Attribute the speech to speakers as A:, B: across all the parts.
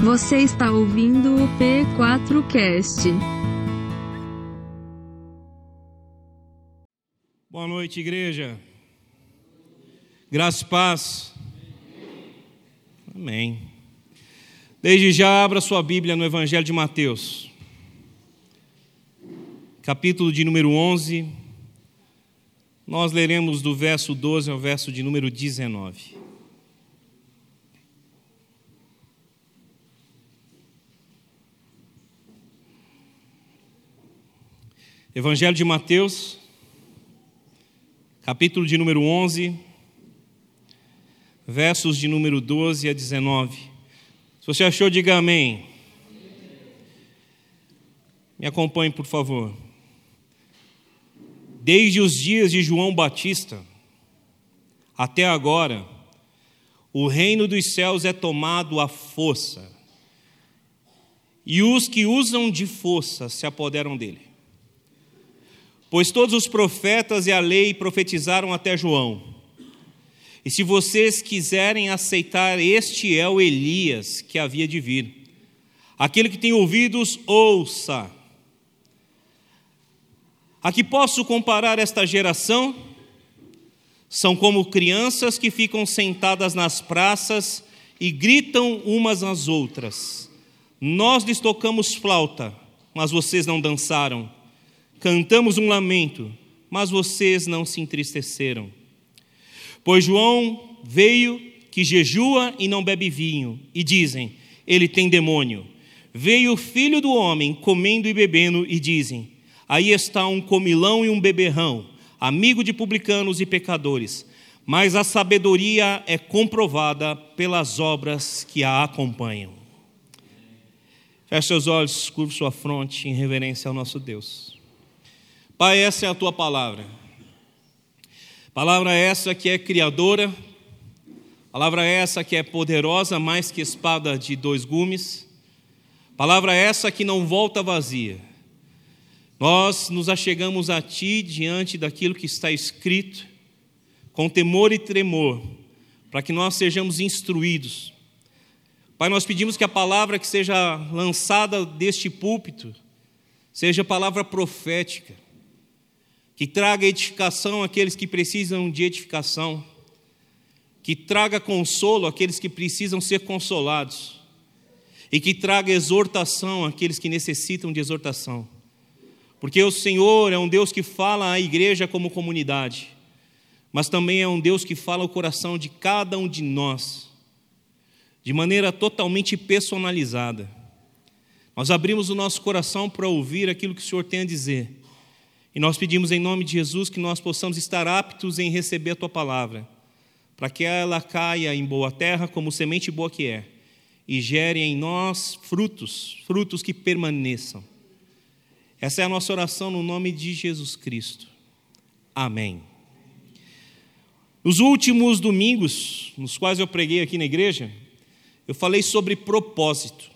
A: Você está ouvindo o P4Cast.
B: Boa noite, igreja. Graça e paz. Amém. Desde já abra sua Bíblia no Evangelho de Mateus, capítulo de número 11. Nós leremos do verso 12 ao verso de número 19. Evangelho de Mateus, capítulo de número 11, versos de número 12 a 19. Se você achou, diga amém. Me acompanhe, por favor. Desde os dias de João Batista até agora, o reino dos céus é tomado à força, e os que usam de força se apoderam dele. Pois todos os profetas e a lei profetizaram até João. E se vocês quiserem aceitar, este é o Elias que havia de vir. Aquele que tem ouvidos, ouça. A que posso comparar esta geração? São como crianças que ficam sentadas nas praças e gritam umas às outras. Nós lhes tocamos flauta, mas vocês não dançaram. Cantamos um lamento, mas vocês não se entristeceram. Pois João veio que jejua e não bebe vinho, e dizem: ele tem demônio. Veio o filho do homem comendo e bebendo, e dizem: aí está um comilão e um beberrão, amigo de publicanos e pecadores. Mas a sabedoria é comprovada pelas obras que a acompanham. Feche seus olhos, curva sua fronte em reverência ao nosso Deus. Pai, essa é a tua palavra. Palavra essa que é criadora, palavra essa que é poderosa mais que espada de dois gumes, palavra essa que não volta vazia. Nós nos achegamos a Ti diante daquilo que está escrito, com temor e tremor, para que nós sejamos instruídos. Pai, nós pedimos que a palavra que seja lançada deste púlpito seja palavra profética que traga edificação àqueles que precisam de edificação, que traga consolo àqueles que precisam ser consolados, e que traga exortação àqueles que necessitam de exortação. Porque o Senhor é um Deus que fala à igreja como comunidade, mas também é um Deus que fala ao coração de cada um de nós, de maneira totalmente personalizada. Nós abrimos o nosso coração para ouvir aquilo que o Senhor tem a dizer e nós pedimos em nome de Jesus que nós possamos estar aptos em receber a tua palavra, para que ela caia em boa terra, como semente boa que é, e gere em nós frutos, frutos que permaneçam. Essa é a nossa oração no nome de Jesus Cristo. Amém. Nos últimos domingos, nos quais eu preguei aqui na igreja, eu falei sobre propósito.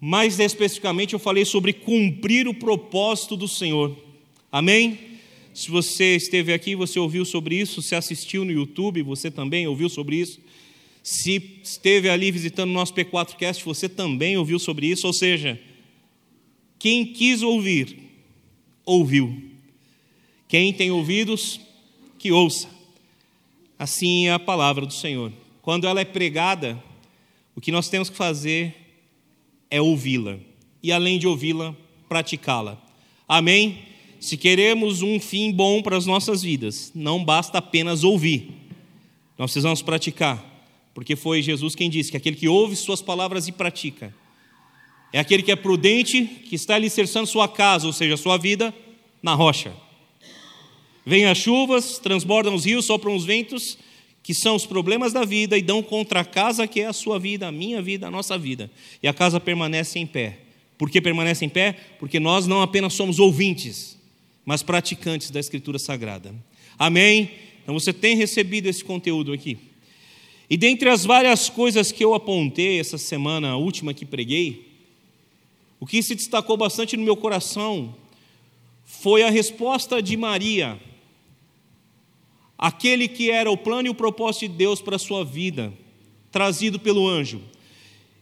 B: Mais especificamente, eu falei sobre cumprir o propósito do Senhor. Amém? Se você esteve aqui, você ouviu sobre isso, se assistiu no YouTube, você também ouviu sobre isso. Se esteve ali visitando o nosso P4Cast, você também ouviu sobre isso. Ou seja, quem quis ouvir, ouviu. Quem tem ouvidos, que ouça. Assim é a palavra do Senhor. Quando ela é pregada, o que nós temos que fazer é ouvi-la e, além de ouvi-la, praticá-la. Amém? Se queremos um fim bom para as nossas vidas, não basta apenas ouvir, nós precisamos praticar, porque foi Jesus quem disse que aquele que ouve Suas palavras e pratica é aquele que é prudente, que está alicerçando sua casa, ou seja, sua vida, na rocha. Vêm as chuvas, transbordam os rios, sopram os ventos que são os problemas da vida e dão contra a casa que é a sua vida, a minha vida, a nossa vida. E a casa permanece em pé. Por que permanece em pé? Porque nós não apenas somos ouvintes, mas praticantes da Escritura Sagrada. Amém? Então você tem recebido esse conteúdo aqui. E dentre as várias coisas que eu apontei essa semana, a última que preguei, o que se destacou bastante no meu coração foi a resposta de Maria aquele que era o plano e o propósito de Deus para a sua vida, trazido pelo anjo.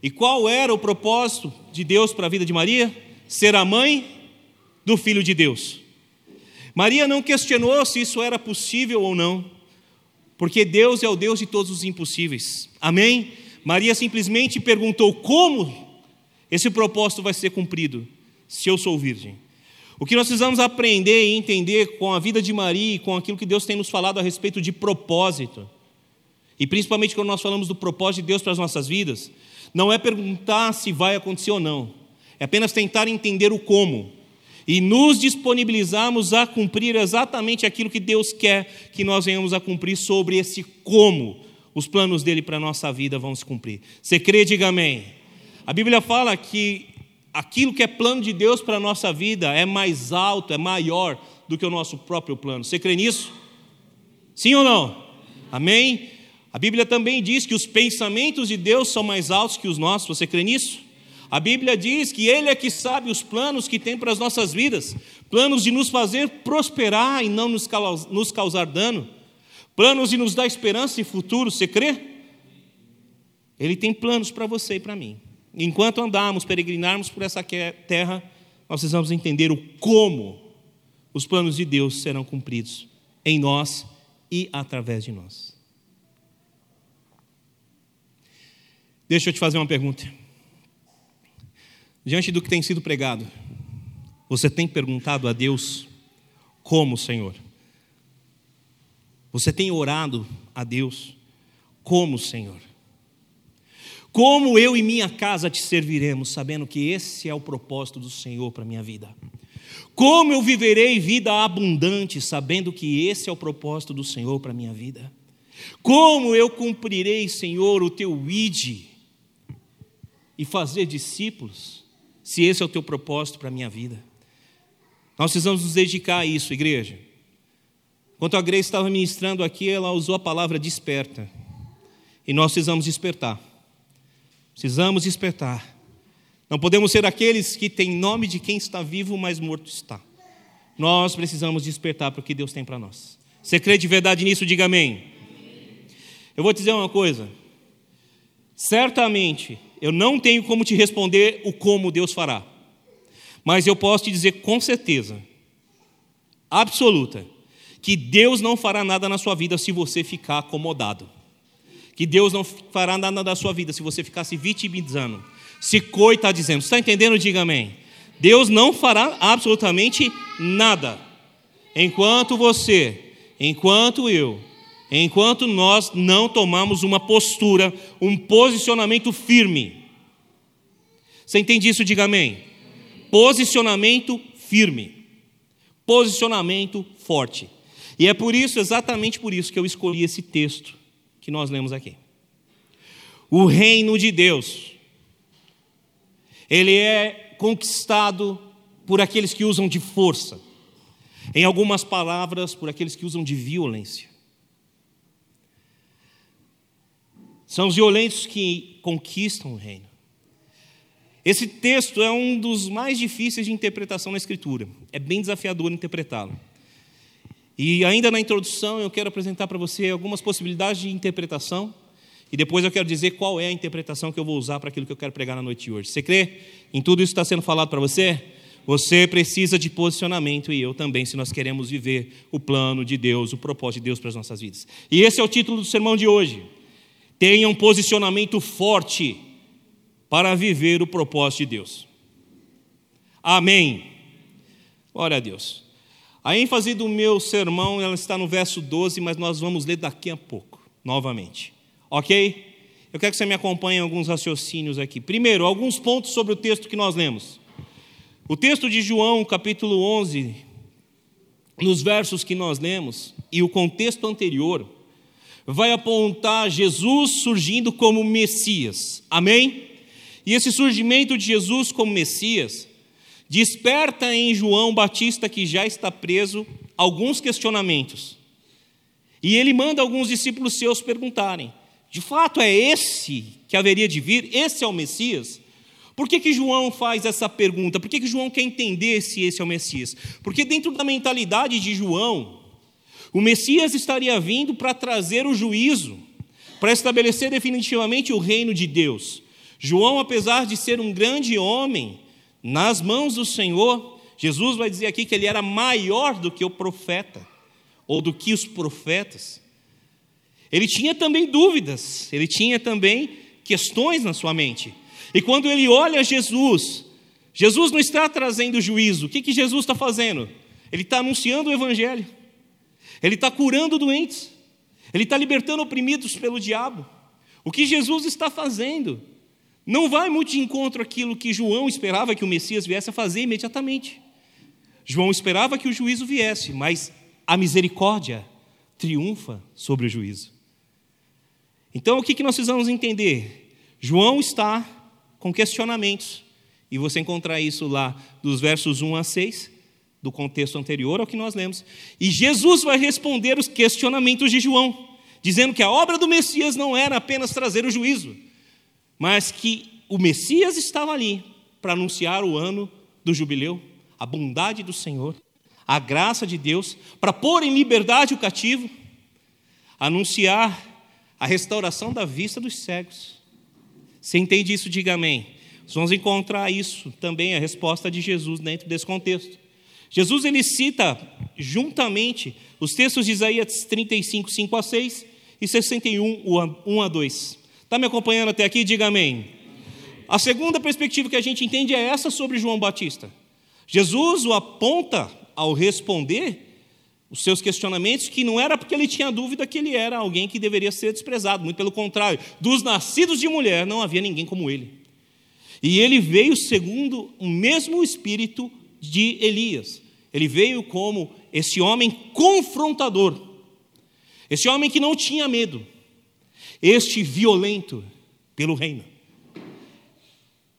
B: E qual era o propósito de Deus para a vida de Maria? Ser a mãe do Filho de Deus. Maria não questionou se isso era possível ou não, porque Deus é o Deus de todos os impossíveis. Amém? Maria simplesmente perguntou como esse propósito vai ser cumprido se eu sou virgem. O que nós precisamos aprender e entender com a vida de Maria e com aquilo que Deus tem nos falado a respeito de propósito, e principalmente quando nós falamos do propósito de Deus para as nossas vidas, não é perguntar se vai acontecer ou não, é apenas tentar entender o como e nos disponibilizarmos a cumprir exatamente aquilo que Deus quer que nós venhamos a cumprir sobre esse como os planos dele para a nossa vida vão se cumprir. Você crê, diga amém. A Bíblia fala que aquilo que é plano de Deus para a nossa vida é mais alto, é maior do que o nosso próprio plano. Você crê nisso? Sim ou não? Amém? A Bíblia também diz que os pensamentos de Deus são mais altos que os nossos. Você crê nisso? A Bíblia diz que Ele é que sabe os planos que tem para as nossas vidas planos de nos fazer prosperar e não nos causar dano, planos de nos dar esperança e futuro. Você crê? Ele tem planos para você e para mim. Enquanto andarmos, peregrinarmos por essa terra, nós precisamos entender o como os planos de Deus serão cumpridos em nós e através de nós. Deixa eu te fazer uma pergunta diante do que tem sido pregado, você tem perguntado a Deus como, Senhor? Você tem orado a Deus como, Senhor? Como eu e minha casa te serviremos, sabendo que esse é o propósito do Senhor para a minha vida? Como eu viverei vida abundante, sabendo que esse é o propósito do Senhor para a minha vida? Como eu cumprirei, Senhor, o teu ide e fazer discípulos? se esse é o teu propósito para a minha vida. Nós precisamos nos dedicar a isso, igreja. Enquanto a Grace estava ministrando aqui, ela usou a palavra desperta. E nós precisamos despertar. Precisamos despertar. Não podemos ser aqueles que têm nome de quem está vivo, mas morto está. Nós precisamos despertar para o que Deus tem para nós. Você crê de verdade nisso? Diga amém. Eu vou te dizer uma coisa. Certamente, eu não tenho como te responder o como Deus fará. Mas eu posso te dizer com certeza, absoluta, que Deus não fará nada na sua vida se você ficar acomodado. Que Deus não fará nada na sua vida se você ficar se vitimizando, se coita dizendo. Está entendendo? Diga amém. Deus não fará absolutamente nada. Enquanto você, enquanto eu, enquanto nós não tomamos uma postura, um posicionamento firme. Você entende isso? Diga amém. Posicionamento firme. Posicionamento forte. E é por isso, exatamente por isso, que eu escolhi esse texto que nós lemos aqui. O reino de Deus, ele é conquistado por aqueles que usam de força, em algumas palavras, por aqueles que usam de violência. São os violentos que conquistam o reino. Esse texto é um dos mais difíceis de interpretação na Escritura. É bem desafiador interpretá-lo. E ainda na introdução eu quero apresentar para você algumas possibilidades de interpretação e depois eu quero dizer qual é a interpretação que eu vou usar para aquilo que eu quero pregar na noite de hoje. Você crê em tudo isso que está sendo falado para você? Você precisa de posicionamento e eu também, se nós queremos viver o plano de Deus, o propósito de Deus para as nossas vidas. E esse é o título do sermão de hoje. Tenha um posicionamento forte para viver o propósito de Deus. Amém. Glória a Deus. A ênfase do meu sermão ela está no verso 12, mas nós vamos ler daqui a pouco, novamente. Ok? Eu quero que você me acompanhe em alguns raciocínios aqui. Primeiro, alguns pontos sobre o texto que nós lemos. O texto de João, capítulo 11, nos versos que nós lemos, e o contexto anterior, vai apontar Jesus surgindo como Messias. Amém? E esse surgimento de Jesus como Messias desperta em João Batista, que já está preso, alguns questionamentos. E ele manda alguns discípulos seus perguntarem: de fato é esse que haveria de vir? Esse é o Messias? Por que, que João faz essa pergunta? Por que, que João quer entender se esse é o Messias? Porque dentro da mentalidade de João, o Messias estaria vindo para trazer o juízo, para estabelecer definitivamente o reino de Deus. João, apesar de ser um grande homem, nas mãos do Senhor, Jesus vai dizer aqui que ele era maior do que o profeta, ou do que os profetas. Ele tinha também dúvidas, ele tinha também questões na sua mente. E quando ele olha Jesus, Jesus não está trazendo juízo. O que, que Jesus está fazendo? Ele está anunciando o Evangelho, ele está curando doentes, ele está libertando oprimidos pelo diabo. O que Jesus está fazendo não vai muito de encontro àquilo que João esperava que o Messias viesse a fazer imediatamente. João esperava que o juízo viesse, mas a misericórdia triunfa sobre o juízo. Então, o que nós precisamos entender? João está com questionamentos, e você encontra isso lá dos versos 1 a 6, do contexto anterior ao que nós lemos. E Jesus vai responder os questionamentos de João, dizendo que a obra do Messias não era apenas trazer o juízo, mas que o Messias estava ali para anunciar o ano do jubileu, a bondade do Senhor, a graça de Deus, para pôr em liberdade o cativo, anunciar a restauração da vista dos cegos. Você entende isso? Diga amém. Nós vamos encontrar isso também, a resposta de Jesus dentro desse contexto. Jesus ele cita juntamente os textos de Isaías 35, 5 a 6 e 61, 1 a 2. Está me acompanhando até aqui? Diga amém. A segunda perspectiva que a gente entende é essa sobre João Batista. Jesus o aponta ao responder os seus questionamentos, que não era porque ele tinha dúvida que ele era alguém que deveria ser desprezado, muito pelo contrário, dos nascidos de mulher não havia ninguém como ele. E ele veio segundo o mesmo espírito de Elias. Ele veio como esse homem confrontador, esse homem que não tinha medo, este violento pelo reino.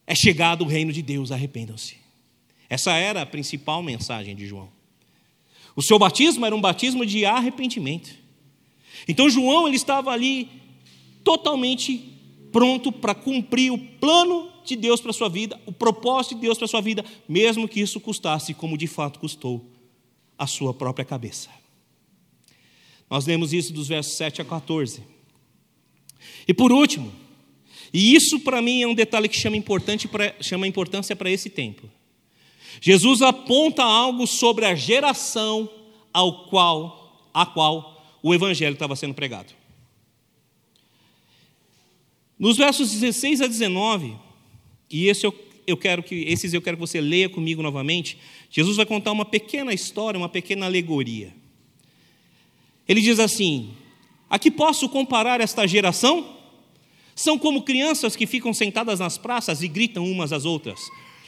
B: É chegado o reino de Deus, arrependam-se. Essa era a principal mensagem de João. O seu batismo era um batismo de arrependimento. Então João ele estava ali totalmente pronto para cumprir o plano de Deus para a sua vida, o propósito de Deus para a sua vida, mesmo que isso custasse, como de fato custou, a sua própria cabeça. Nós lemos isso dos versos 7 a 14. E por último, e isso para mim é um detalhe que chama, importante pra, chama importância para esse tempo. Jesus aponta algo sobre a geração ao qual, a qual o evangelho estava sendo pregado. Nos versos 16 a 19, e esse eu, eu quero que, esses eu quero que você leia comigo novamente. Jesus vai contar uma pequena história, uma pequena alegoria. Ele diz assim: A que posso comparar esta geração? São como crianças que ficam sentadas nas praças e gritam umas às outras.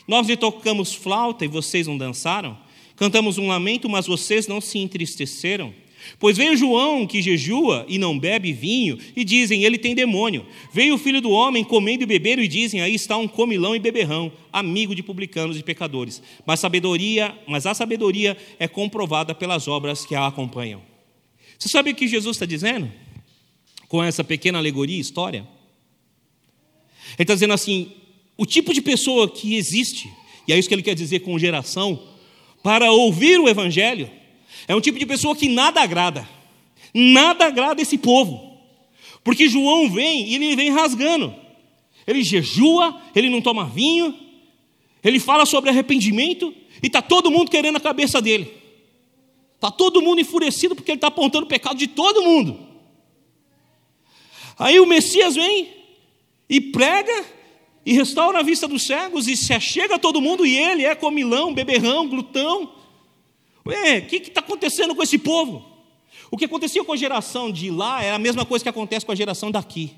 B: Nós lhe tocamos flauta e vocês não dançaram? Cantamos um lamento, mas vocês não se entristeceram? Pois veio João, que jejua e não bebe vinho, e dizem, ele tem demônio. Veio o filho do homem comendo e bebendo, e dizem, aí está um comilão e beberrão, amigo de publicanos e pecadores. Mas sabedoria, mas a sabedoria é comprovada pelas obras que a acompanham. Você sabe o que Jesus está dizendo? Com essa pequena alegoria, história? Ele está dizendo assim: o tipo de pessoa que existe, e é isso que ele quer dizer com geração, para ouvir o Evangelho, é um tipo de pessoa que nada agrada, nada agrada esse povo, porque João vem e ele vem rasgando, ele jejua, ele não toma vinho, ele fala sobre arrependimento, e está todo mundo querendo a cabeça dele, está todo mundo enfurecido porque ele está apontando o pecado de todo mundo. Aí o Messias vem e prega e restaura a vista dos cegos e se achega todo mundo e ele é comilão, beberrão, glutão. Ué, o que está acontecendo com esse povo? O que acontecia com a geração de lá é a mesma coisa que acontece com a geração daqui.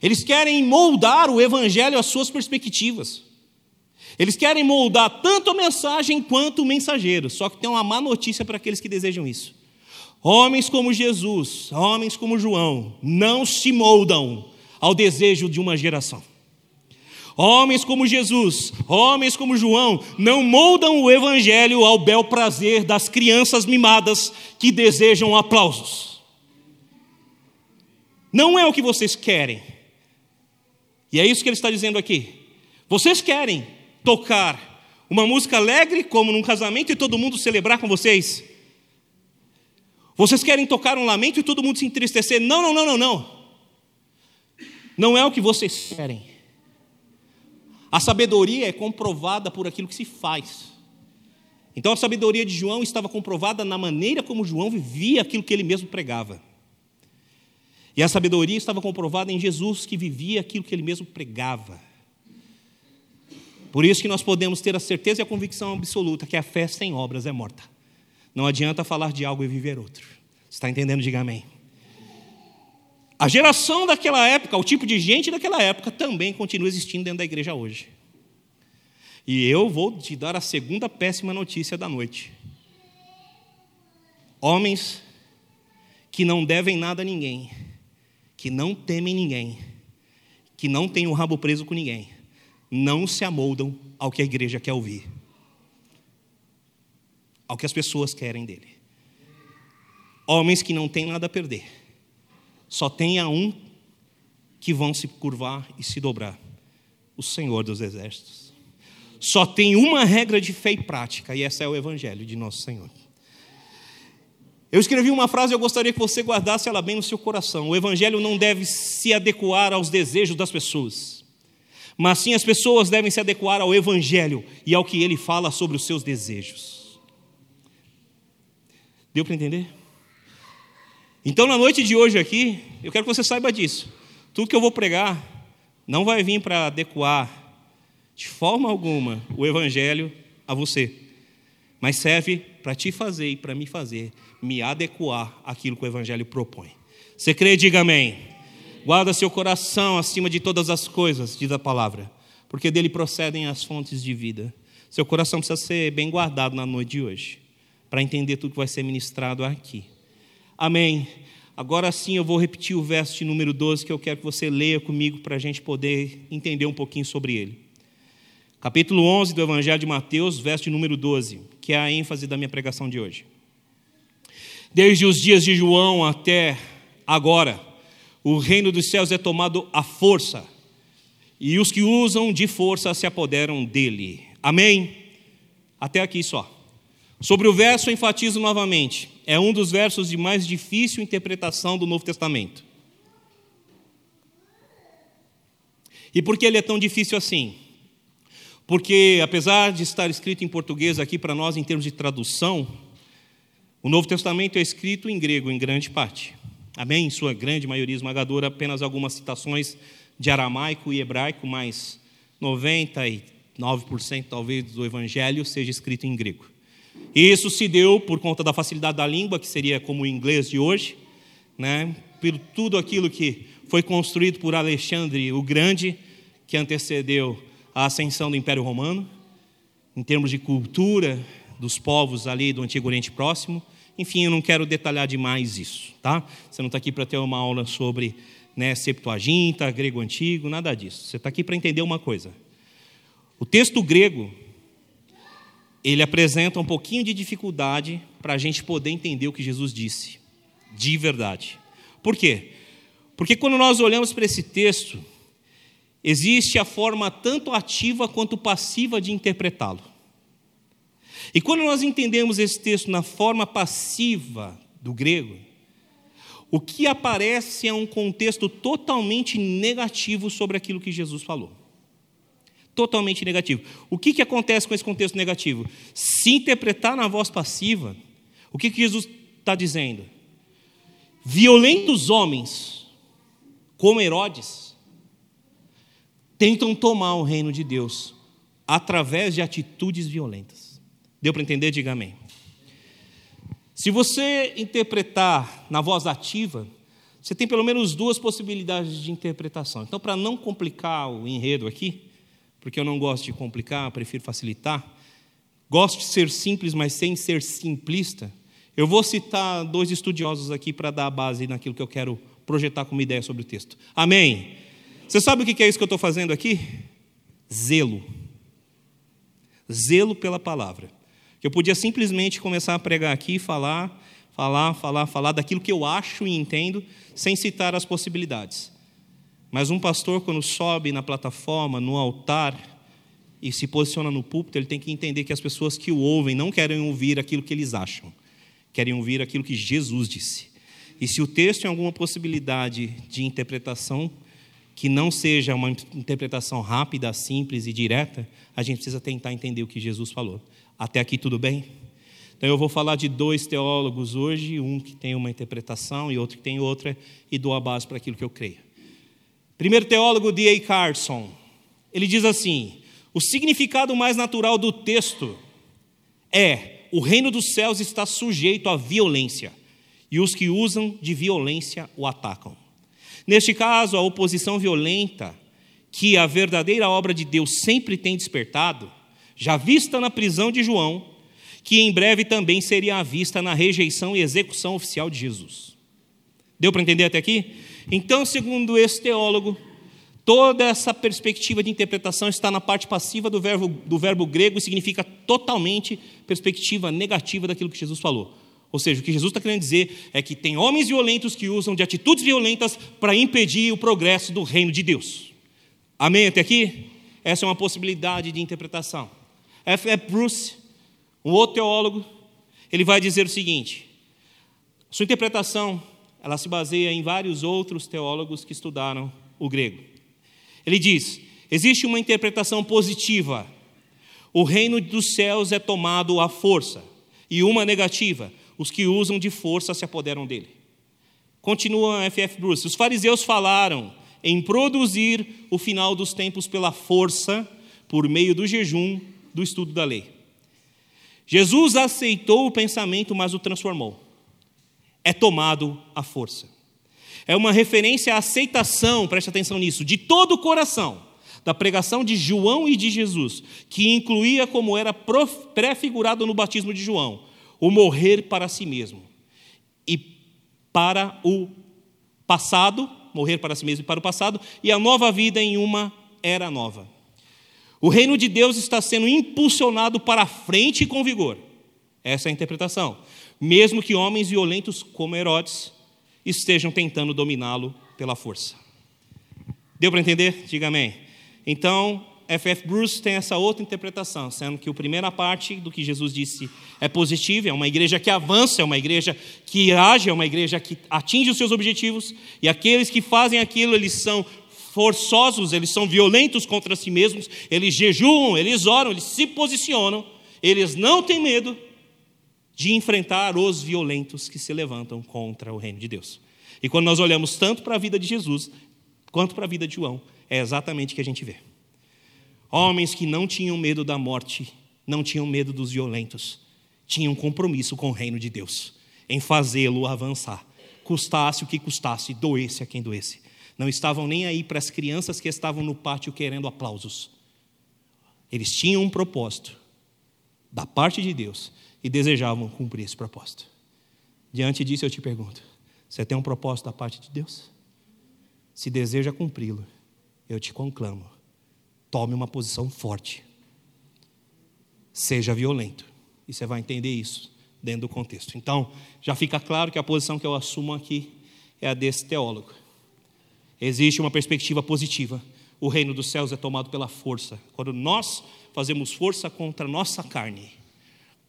B: Eles querem moldar o evangelho às suas perspectivas. Eles querem moldar tanto a mensagem quanto o mensageiro. Só que tem uma má notícia para aqueles que desejam isso. Homens como Jesus, homens como João, não se moldam ao desejo de uma geração. Homens como Jesus, homens como João, não moldam o evangelho ao bel prazer das crianças mimadas que desejam aplausos. Não é o que vocês querem. E é isso que ele está dizendo aqui. Vocês querem tocar uma música alegre, como num casamento, e todo mundo celebrar com vocês? Vocês querem tocar um lamento e todo mundo se entristecer? Não, não, não, não, não. Não é o que vocês querem. A sabedoria é comprovada por aquilo que se faz. Então a sabedoria de João estava comprovada na maneira como João vivia aquilo que ele mesmo pregava. E a sabedoria estava comprovada em Jesus, que vivia aquilo que ele mesmo pregava. Por isso que nós podemos ter a certeza e a convicção absoluta que a fé sem obras é morta. Não adianta falar de algo e viver outro. Está entendendo? Diga amém. A geração daquela época, o tipo de gente daquela época também continua existindo dentro da igreja hoje. E eu vou te dar a segunda péssima notícia da noite. Homens que não devem nada a ninguém, que não temem ninguém, que não têm o rabo preso com ninguém, não se amoldam ao que a igreja quer ouvir, ao que as pessoas querem dele. Homens que não têm nada a perder, só tem a um que vão se curvar e se dobrar: o Senhor dos Exércitos. Só tem uma regra de fé e prática, e essa é o Evangelho de Nosso Senhor. Eu escrevi uma frase e eu gostaria que você guardasse ela bem no seu coração. O Evangelho não deve se adequar aos desejos das pessoas, mas sim as pessoas devem se adequar ao Evangelho e ao que ele fala sobre os seus desejos. Deu para entender? Então, na noite de hoje aqui, eu quero que você saiba disso. Tudo que eu vou pregar não vai vir para adequar, de forma alguma, o Evangelho a você, mas serve para te fazer e para me fazer me adequar àquilo que o Evangelho propõe. Você crê? Diga amém. Guarda seu coração acima de todas as coisas, diz a palavra, porque dele procedem as fontes de vida. Seu coração precisa ser bem guardado na noite de hoje, para entender tudo que vai ser ministrado aqui. Amém. Agora sim eu vou repetir o verso de número 12 que eu quero que você leia comigo para a gente poder entender um pouquinho sobre ele. Capítulo 11 do Evangelho de Mateus, verso de número 12, que é a ênfase da minha pregação de hoje. Desde os dias de João até agora, o reino dos céus é tomado à força, e os que usam de força se apoderam dele. Amém? Até aqui só. Sobre o verso, enfatizo novamente. É um dos versos de mais difícil interpretação do Novo Testamento. E por que ele é tão difícil assim? Porque, apesar de estar escrito em português aqui para nós, em termos de tradução, o Novo Testamento é escrito em grego, em grande parte. Amém? Em sua grande maioria esmagadora, apenas algumas citações de aramaico e hebraico, mas 99% talvez do evangelho seja escrito em grego. Isso se deu por conta da facilidade da língua, que seria como o inglês de hoje, né? por tudo aquilo que foi construído por Alexandre o Grande, que antecedeu a ascensão do Império Romano, em termos de cultura dos povos ali do Antigo Oriente Próximo. Enfim, eu não quero detalhar demais isso, tá? Você não está aqui para ter uma aula sobre né, Septuaginta, grego antigo, nada disso. Você está aqui para entender uma coisa. O texto grego ele apresenta um pouquinho de dificuldade para a gente poder entender o que Jesus disse, de verdade. Por quê? Porque quando nós olhamos para esse texto, existe a forma tanto ativa quanto passiva de interpretá-lo. E quando nós entendemos esse texto na forma passiva do grego, o que aparece é um contexto totalmente negativo sobre aquilo que Jesus falou totalmente negativo. O que, que acontece com esse contexto negativo? Se interpretar na voz passiva, o que, que Jesus está dizendo? Violentos homens, como Herodes, tentam tomar o reino de Deus através de atitudes violentas. Deu para entender? Diga amém. Se você interpretar na voz ativa, você tem pelo menos duas possibilidades de interpretação. Então, para não complicar o enredo aqui, porque eu não gosto de complicar, prefiro facilitar. Gosto de ser simples, mas sem ser simplista. Eu vou citar dois estudiosos aqui para dar a base naquilo que eu quero projetar como ideia sobre o texto. Amém? Você sabe o que é isso que eu estou fazendo aqui? Zelo. Zelo pela palavra. Eu podia simplesmente começar a pregar aqui e falar, falar, falar, falar daquilo que eu acho e entendo, sem citar as possibilidades. Mas um pastor, quando sobe na plataforma, no altar, e se posiciona no púlpito, ele tem que entender que as pessoas que o ouvem não querem ouvir aquilo que eles acham, querem ouvir aquilo que Jesus disse. E se o texto tem alguma possibilidade de interpretação que não seja uma interpretação rápida, simples e direta, a gente precisa tentar entender o que Jesus falou. Até aqui tudo bem? Então eu vou falar de dois teólogos hoje, um que tem uma interpretação e outro que tem outra, e dou a base para aquilo que eu creio. Primeiro teólogo, D.A. Carson, ele diz assim: o significado mais natural do texto é o reino dos céus está sujeito à violência, e os que usam de violência o atacam. Neste caso, a oposição violenta que a verdadeira obra de Deus sempre tem despertado, já vista na prisão de João, que em breve também seria vista na rejeição e execução oficial de Jesus. Deu para entender até aqui? Então, segundo esse teólogo, toda essa perspectiva de interpretação está na parte passiva do verbo, do verbo grego e significa totalmente perspectiva negativa daquilo que Jesus falou. Ou seja, o que Jesus está querendo dizer é que tem homens violentos que usam de atitudes violentas para impedir o progresso do reino de Deus. Amém até aqui? Essa é uma possibilidade de interpretação. F. F. Bruce, um outro teólogo, ele vai dizer o seguinte: sua interpretação ela se baseia em vários outros teólogos que estudaram o grego. Ele diz: existe uma interpretação positiva. O reino dos céus é tomado à força, e uma negativa os que usam de força se apoderam dele. Continua F.F. Bruce: os fariseus falaram em produzir o final dos tempos pela força, por meio do jejum, do estudo da lei. Jesus aceitou o pensamento, mas o transformou. É tomado à força. É uma referência à aceitação, preste atenção nisso, de todo o coração, da pregação de João e de Jesus, que incluía, como era prefigurado no batismo de João, o morrer para si mesmo e para o passado, morrer para si mesmo e para o passado, e a nova vida em uma era nova. O reino de Deus está sendo impulsionado para frente com vigor. Essa é a interpretação. Mesmo que homens violentos como Herodes estejam tentando dominá-lo pela força. Deu para entender? Diga amém. Então, F.F. Bruce tem essa outra interpretação, sendo que a primeira parte do que Jesus disse é positiva, é uma igreja que avança, é uma igreja que age, é uma igreja que atinge os seus objetivos, e aqueles que fazem aquilo, eles são forçosos, eles são violentos contra si mesmos, eles jejuam, eles oram, eles se posicionam, eles não têm medo de enfrentar os violentos que se levantam contra o reino de Deus. E quando nós olhamos tanto para a vida de Jesus quanto para a vida de João, é exatamente o que a gente vê. Homens que não tinham medo da morte, não tinham medo dos violentos, tinham compromisso com o reino de Deus, em fazê-lo avançar, custasse o que custasse, doesse a quem doesse. Não estavam nem aí para as crianças que estavam no pátio querendo aplausos. Eles tinham um propósito da parte de Deus e desejavam cumprir esse propósito. Diante disso, eu te pergunto: você tem um propósito da parte de Deus? Se deseja cumpri-lo, eu te conclamo tome uma posição forte. Seja violento. E você vai entender isso dentro do contexto. Então, já fica claro que a posição que eu assumo aqui é a desse teólogo. Existe uma perspectiva positiva. O reino dos céus é tomado pela força. Quando nós fazemos força contra a nossa carne,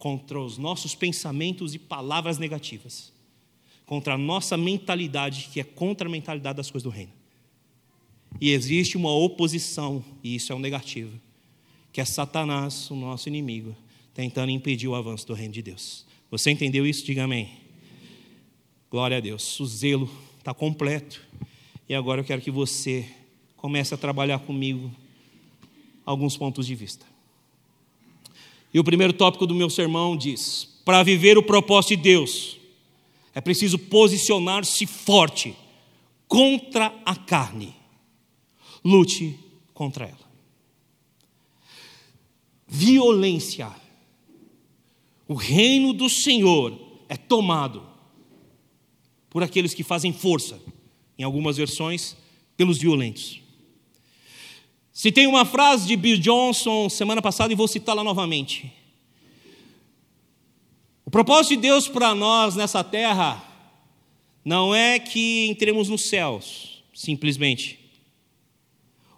B: contra os nossos pensamentos e palavras negativas, contra a nossa mentalidade, que é contra a mentalidade das coisas do reino. E existe uma oposição, e isso é um negativo, que é Satanás, o nosso inimigo, tentando impedir o avanço do reino de Deus. Você entendeu isso? Diga amém. Glória a Deus. O zelo está completo. E agora eu quero que você comece a trabalhar comigo alguns pontos de vista. E o primeiro tópico do meu sermão diz: para viver o propósito de Deus, é preciso posicionar-se forte contra a carne lute contra ela. Violência. O reino do Senhor é tomado por aqueles que fazem força, em algumas versões, pelos violentos. Citei uma frase de Bill Johnson semana passada e vou citá-la novamente. O propósito de Deus para nós nessa terra não é que entremos nos céus, simplesmente.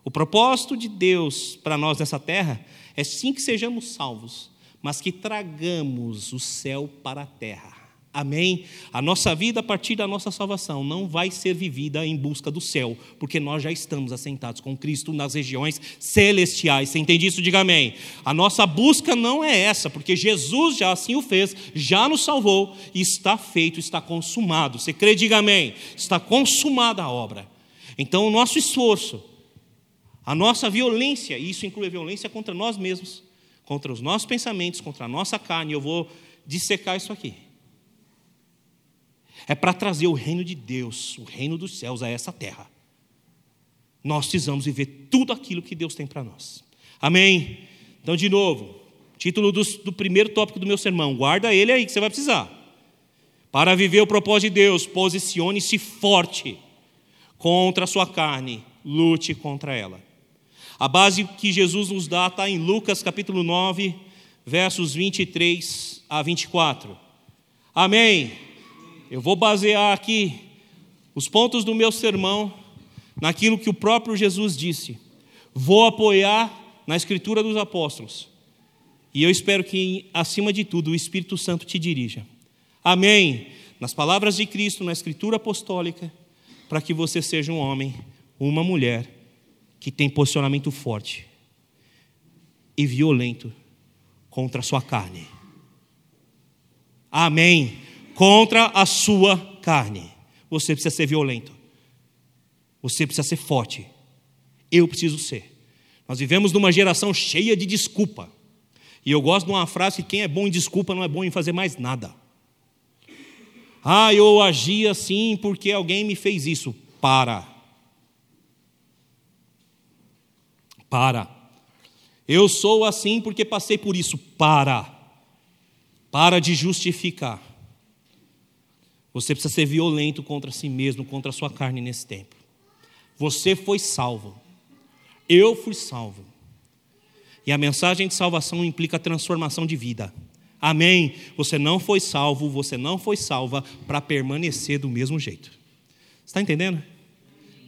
B: O propósito de Deus para nós nessa terra é sim que sejamos salvos, mas que tragamos o céu para a terra. Amém? A nossa vida a partir da nossa salvação não vai ser vivida em busca do céu, porque nós já estamos assentados com Cristo nas regiões celestiais. Você entende isso? Diga amém. A nossa busca não é essa, porque Jesus já assim o fez, já nos salvou e está feito, está consumado. Você crê? Diga amém. Está consumada a obra. Então o nosso esforço, a nossa violência, e isso inclui a violência contra nós mesmos, contra os nossos pensamentos, contra a nossa carne, eu vou dissecar isso aqui é para trazer o reino de Deus, o reino dos céus a essa terra. Nós precisamos viver tudo aquilo que Deus tem para nós. Amém? Então, de novo, título do, do primeiro tópico do meu sermão, guarda ele aí que você vai precisar. Para viver o propósito de Deus, posicione-se forte contra a sua carne, lute contra ela. A base que Jesus nos dá está em Lucas capítulo 9, versos 23 a 24. Amém. Eu vou basear aqui os pontos do meu sermão naquilo que o próprio Jesus disse. Vou apoiar na escritura dos apóstolos. E eu espero que, acima de tudo, o Espírito Santo te dirija. Amém. Nas palavras de Cristo, na escritura apostólica, para que você seja um homem, uma mulher que tem posicionamento forte e violento contra a sua carne. Amém contra a sua carne. Você precisa ser violento. Você precisa ser forte. Eu preciso ser. Nós vivemos numa geração cheia de desculpa. E eu gosto de uma frase que quem é bom em desculpa não é bom em fazer mais nada. Ah, eu agi assim porque alguém me fez isso. Para. Para. Eu sou assim porque passei por isso. Para. Para de justificar. Você precisa ser violento contra si mesmo, contra a sua carne nesse tempo. Você foi salvo. Eu fui salvo. E a mensagem de salvação implica transformação de vida. Amém. Você não foi salvo, você não foi salva para permanecer do mesmo jeito. Está entendendo?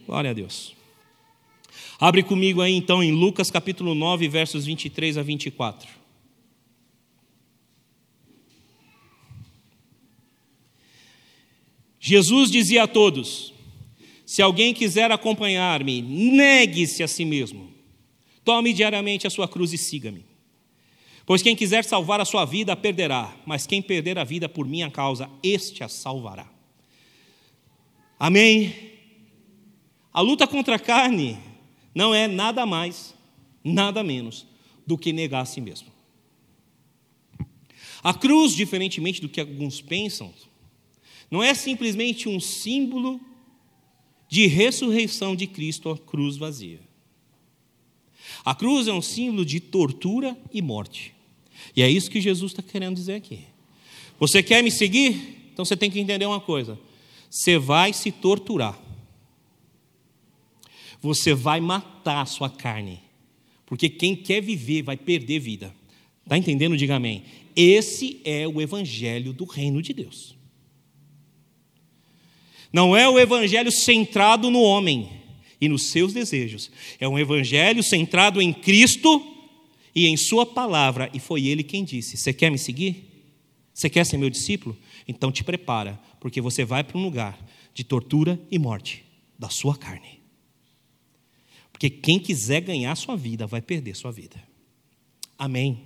B: Glória a Deus. Abre comigo aí então em Lucas capítulo 9, versos 23 a 24. Jesus dizia a todos: Se alguém quiser acompanhar-me, negue-se a si mesmo. Tome diariamente a sua cruz e siga-me. Pois quem quiser salvar a sua vida, a perderá, mas quem perder a vida por minha causa, este a salvará. Amém? A luta contra a carne não é nada mais, nada menos do que negar a si mesmo. A cruz, diferentemente do que alguns pensam, não é simplesmente um símbolo de ressurreição de Cristo, a cruz vazia. A cruz é um símbolo de tortura e morte. E é isso que Jesus está querendo dizer aqui. Você quer me seguir? Então você tem que entender uma coisa: você vai se torturar. Você vai matar a sua carne. Porque quem quer viver vai perder vida. Está entendendo? Diga amém. Esse é o evangelho do reino de Deus. Não é o evangelho centrado no homem e nos seus desejos. É um evangelho centrado em Cristo e em Sua palavra. E foi Ele quem disse: Você quer me seguir? Você quer ser meu discípulo? Então te prepara, porque você vai para um lugar de tortura e morte da sua carne. Porque quem quiser ganhar sua vida vai perder sua vida. Amém.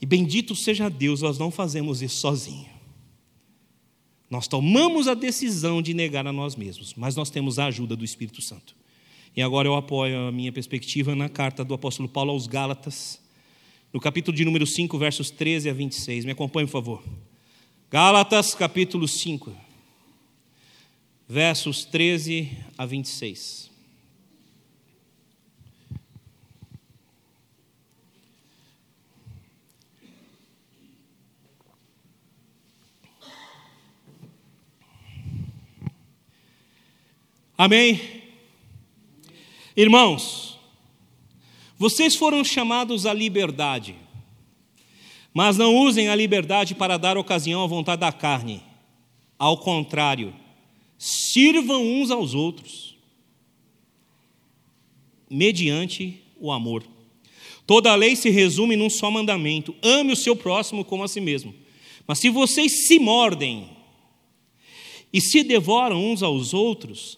B: E bendito seja Deus, nós não fazemos isso sozinhos. Nós tomamos a decisão de negar a nós mesmos, mas nós temos a ajuda do Espírito Santo. E agora eu apoio a minha perspectiva na carta do apóstolo Paulo aos Gálatas, no capítulo de número 5, versos 13 a 26. Me acompanhe, por favor. Gálatas, capítulo 5, versos 13 a 26. Amém? Irmãos, vocês foram chamados à liberdade, mas não usem a liberdade para dar ocasião à vontade da carne. Ao contrário, sirvam uns aos outros, mediante o amor. Toda a lei se resume num só mandamento: ame o seu próximo como a si mesmo. Mas se vocês se mordem e se devoram uns aos outros,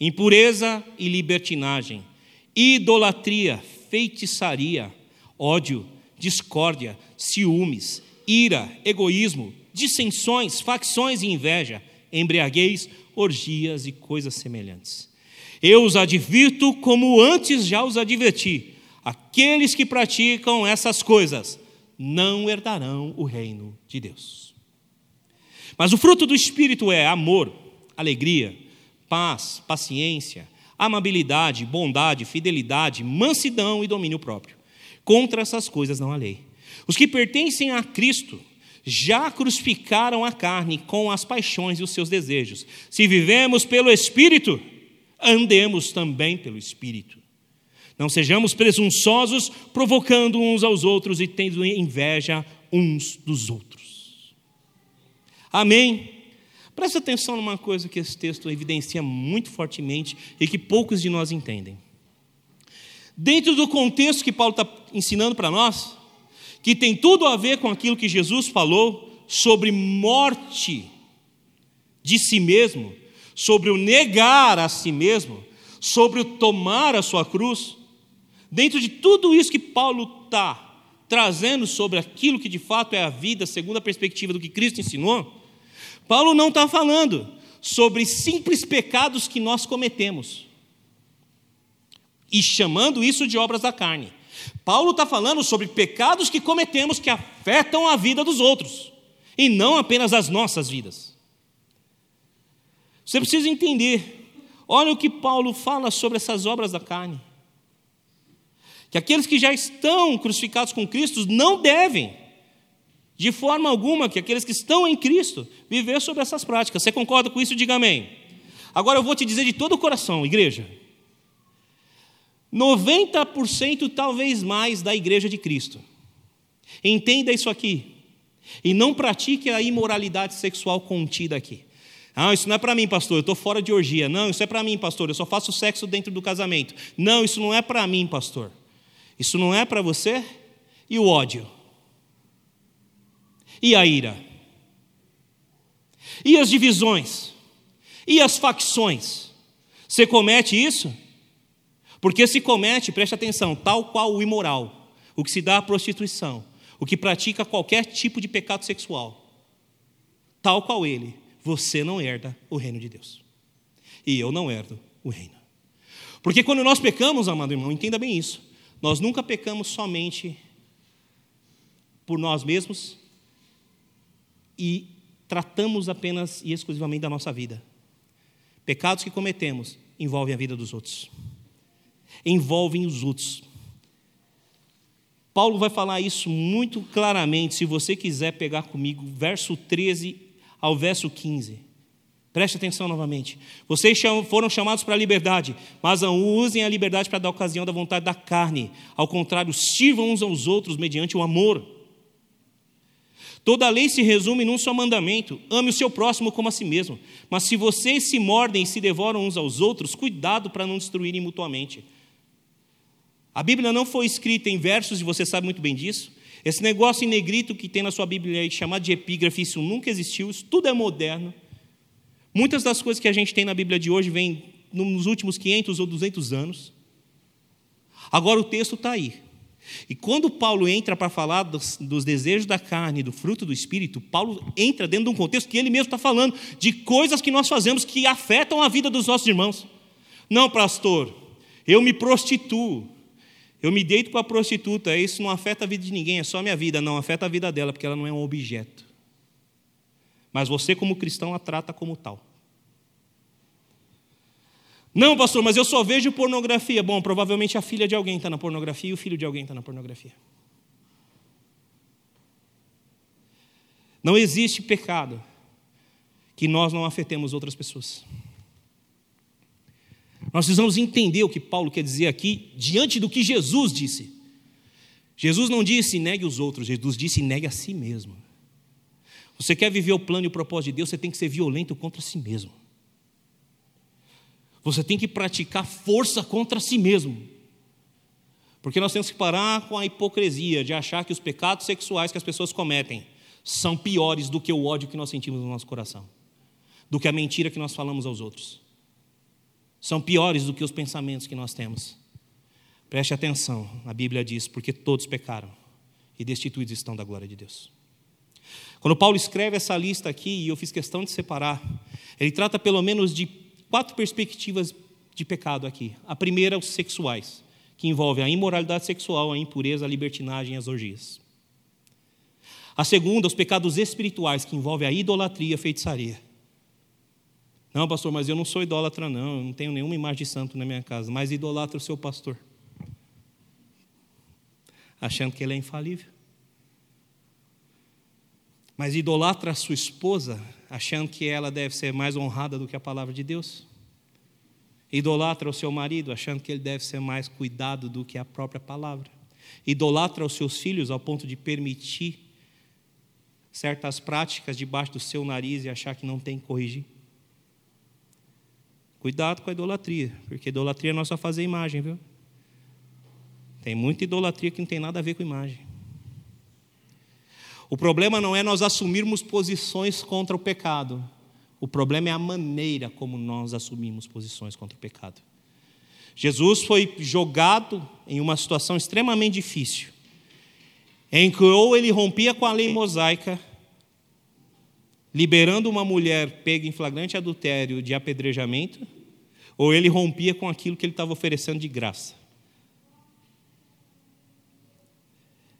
B: impureza e libertinagem, idolatria, feitiçaria, ódio, discórdia, ciúmes, ira, egoísmo, dissensões, facções e inveja, embriaguez, orgias e coisas semelhantes. Eu os advirto como antes já os adverti: aqueles que praticam essas coisas não herdarão o reino de Deus. Mas o fruto do Espírito é amor, alegria, paz, paciência, amabilidade, bondade, fidelidade, mansidão e domínio próprio. Contra essas coisas não há lei. Os que pertencem a Cristo já crucificaram a carne com as paixões e os seus desejos. Se vivemos pelo Espírito, andemos também pelo Espírito. Não sejamos presunçosos, provocando uns aos outros e tendo inveja uns dos outros. Amém? Preste atenção numa coisa que esse texto evidencia muito fortemente e que poucos de nós entendem. Dentro do contexto que Paulo está ensinando para nós, que tem tudo a ver com aquilo que Jesus falou sobre morte de si mesmo, sobre o negar a si mesmo, sobre o tomar a sua cruz, dentro de tudo isso que Paulo está trazendo sobre aquilo que de fato é a vida, segundo a perspectiva do que Cristo ensinou, Paulo não está falando sobre simples pecados que nós cometemos e chamando isso de obras da carne. Paulo está falando sobre pecados que cometemos que afetam a vida dos outros e não apenas as nossas vidas. Você precisa entender, olha o que Paulo fala sobre essas obras da carne. Que aqueles que já estão crucificados com Cristo não devem de forma alguma que aqueles que estão em Cristo viver sobre essas práticas. Você concorda com isso? Diga amém. Agora eu vou te dizer de todo o coração, igreja. 90% talvez mais da igreja de Cristo. Entenda isso aqui. E não pratique a imoralidade sexual contida aqui. Ah, isso não é para mim, pastor, eu estou fora de orgia. Não, isso é para mim, pastor, eu só faço sexo dentro do casamento. Não, isso não é para mim, pastor. Isso não é para você? E o ódio? E a ira? E as divisões? E as facções? Você comete isso? Porque se comete, preste atenção, tal qual o imoral, o que se dá à prostituição, o que pratica qualquer tipo de pecado sexual, tal qual ele, você não herda o reino de Deus. E eu não herdo o reino. Porque quando nós pecamos, amado irmão, entenda bem isso, nós nunca pecamos somente por nós mesmos e tratamos apenas e exclusivamente da nossa vida. Pecados que cometemos envolvem a vida dos outros, envolvem os outros. Paulo vai falar isso muito claramente, se você quiser pegar comigo, verso 13 ao verso 15. Preste atenção novamente. Vocês foram chamados para a liberdade, mas não usem a liberdade para dar ocasião da vontade da carne. Ao contrário, sirvam uns aos outros mediante o amor. Toda a lei se resume num só mandamento: ame o seu próximo como a si mesmo. Mas se vocês se mordem e se devoram uns aos outros, cuidado para não destruírem mutuamente. A Bíblia não foi escrita em versos, e você sabe muito bem disso. Esse negócio em negrito que tem na sua Bíblia aí, chamado de epígrafe, isso nunca existiu, isso tudo é moderno. Muitas das coisas que a gente tem na Bíblia de hoje vêm nos últimos 500 ou 200 anos. Agora o texto está aí. E quando Paulo entra para falar dos, dos, desejos da carne, do fruto do espírito, Paulo entra dentro de um contexto que ele mesmo está falando de coisas que nós fazemos que afetam a vida dos nossos irmãos. Não, pastor, eu me prostituo, eu me deito com a prostituta, isso não afeta a vida de ninguém, é só a minha vida. Não, afeta a vida dela, porque ela não é um objeto. Mas você, como cristão, a trata como tal. Não, pastor, mas eu só vejo pornografia. Bom, provavelmente a filha de alguém está na pornografia e o filho de alguém está na pornografia. Não existe pecado que nós não afetemos outras pessoas. Nós precisamos entender o que Paulo quer dizer aqui diante do que Jesus disse. Jesus não disse negue os outros, Jesus disse negue a si mesmo. Você quer viver o plano e o propósito de Deus, você tem que ser violento contra si mesmo. Você tem que praticar força contra si mesmo. Porque nós temos que parar com a hipocrisia de achar que os pecados sexuais que as pessoas cometem são piores do que o ódio que nós sentimos no nosso coração, do que a mentira que nós falamos aos outros são piores do que os pensamentos que nós temos. Preste atenção, a Bíblia diz: porque todos pecaram e destituídos estão da glória de Deus. Quando Paulo escreve essa lista aqui, e eu fiz questão de separar, ele trata pelo menos de quatro perspectivas de pecado aqui. A primeira, os sexuais, que envolve a imoralidade sexual, a impureza, a libertinagem e as orgias. A segunda, os pecados espirituais, que envolve a idolatria e a feitiçaria. Não, pastor, mas eu não sou idólatra, não. Eu não tenho nenhuma imagem de santo na minha casa. Mas idolatra o seu pastor. Achando que ele é infalível. Mas idolatra a sua esposa, achando que ela deve ser mais honrada do que a palavra de Deus. Idolatra o seu marido, achando que ele deve ser mais cuidado do que a própria palavra. Idolatra os seus filhos ao ponto de permitir certas práticas debaixo do seu nariz e achar que não tem que corrigir. Cuidado com a idolatria, porque idolatria não é só fazer imagem, viu? Tem muita idolatria que não tem nada a ver com imagem. O problema não é nós assumirmos posições contra o pecado. O problema é a maneira como nós assumimos posições contra o pecado. Jesus foi jogado em uma situação extremamente difícil, em que ou ele rompia com a lei mosaica, liberando uma mulher pega em flagrante adultério de apedrejamento, ou ele rompia com aquilo que ele estava oferecendo de graça.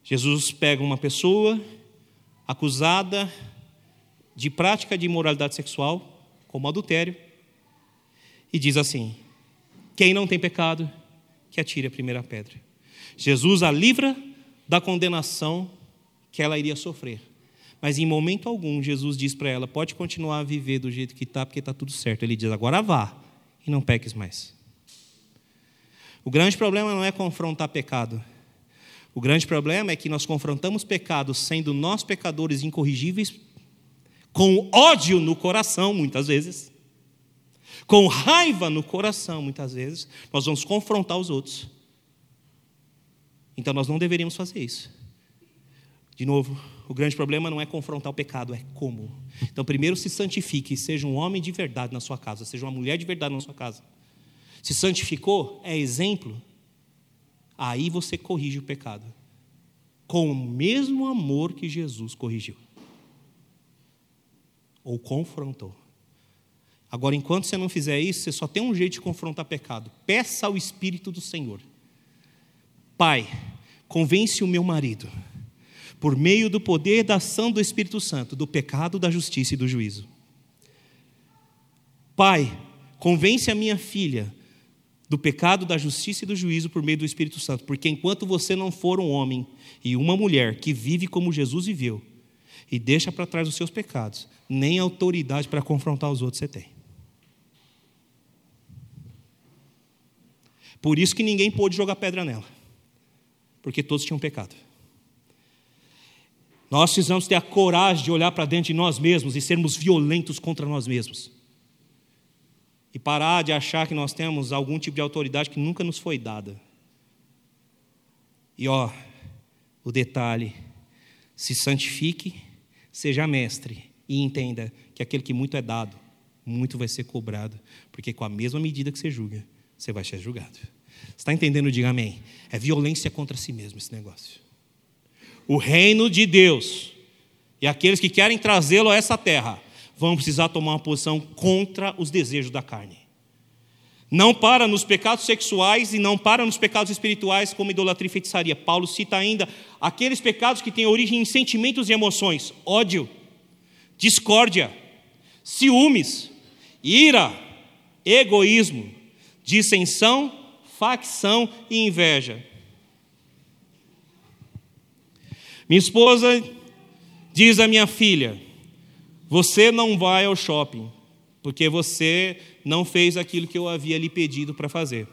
B: Jesus pega uma pessoa acusada de prática de imoralidade sexual, como adultério, e diz assim: quem não tem pecado, que atire a primeira pedra. Jesus a livra da condenação que ela iria sofrer. Mas em momento algum, Jesus diz para ela: pode continuar a viver do jeito que está, porque está tudo certo. Ele diz: agora vá e não peques mais. O grande problema não é confrontar pecado. O grande problema é que nós confrontamos pecado sendo nós pecadores incorrigíveis, com ódio no coração, muitas vezes, com raiva no coração, muitas vezes, nós vamos confrontar os outros. Então nós não deveríamos fazer isso. De novo, o grande problema não é confrontar o pecado, é como. Então, primeiro se santifique, seja um homem de verdade na sua casa, seja uma mulher de verdade na sua casa. Se santificou, é exemplo, aí você corrige o pecado. Com o mesmo amor que Jesus corrigiu. Ou confrontou. Agora, enquanto você não fizer isso, você só tem um jeito de confrontar pecado. Peça ao Espírito do Senhor. Pai, convence o meu marido por meio do poder da ação do Espírito Santo, do pecado, da justiça e do juízo. Pai, convence a minha filha do pecado, da justiça e do juízo por meio do Espírito Santo, porque enquanto você não for um homem e uma mulher que vive como Jesus viveu e deixa para trás os seus pecados, nem autoridade para confrontar os outros você tem. Por isso que ninguém pôde jogar pedra nela, porque todos tinham pecado. Nós precisamos ter a coragem de olhar para dentro de nós mesmos e sermos violentos contra nós mesmos. E parar de achar que nós temos algum tipo de autoridade que nunca nos foi dada. E ó, o detalhe: se santifique, seja mestre e entenda que aquele que muito é dado, muito vai ser cobrado, porque com a mesma medida que você julga, você vai ser julgado. Está entendendo? Diga amém. É violência contra si mesmo esse negócio o reino de Deus e aqueles que querem trazê-lo a essa terra vão precisar tomar uma posição contra os desejos da carne. Não para nos pecados sexuais e não para nos pecados espirituais, como idolatria e feitiçaria. Paulo cita ainda aqueles pecados que têm origem em sentimentos e emoções: ódio, discórdia, ciúmes, ira, egoísmo, dissensão, facção e inveja. Minha esposa Diz a minha filha: Você não vai ao shopping, porque você não fez aquilo que eu havia lhe pedido para fazer.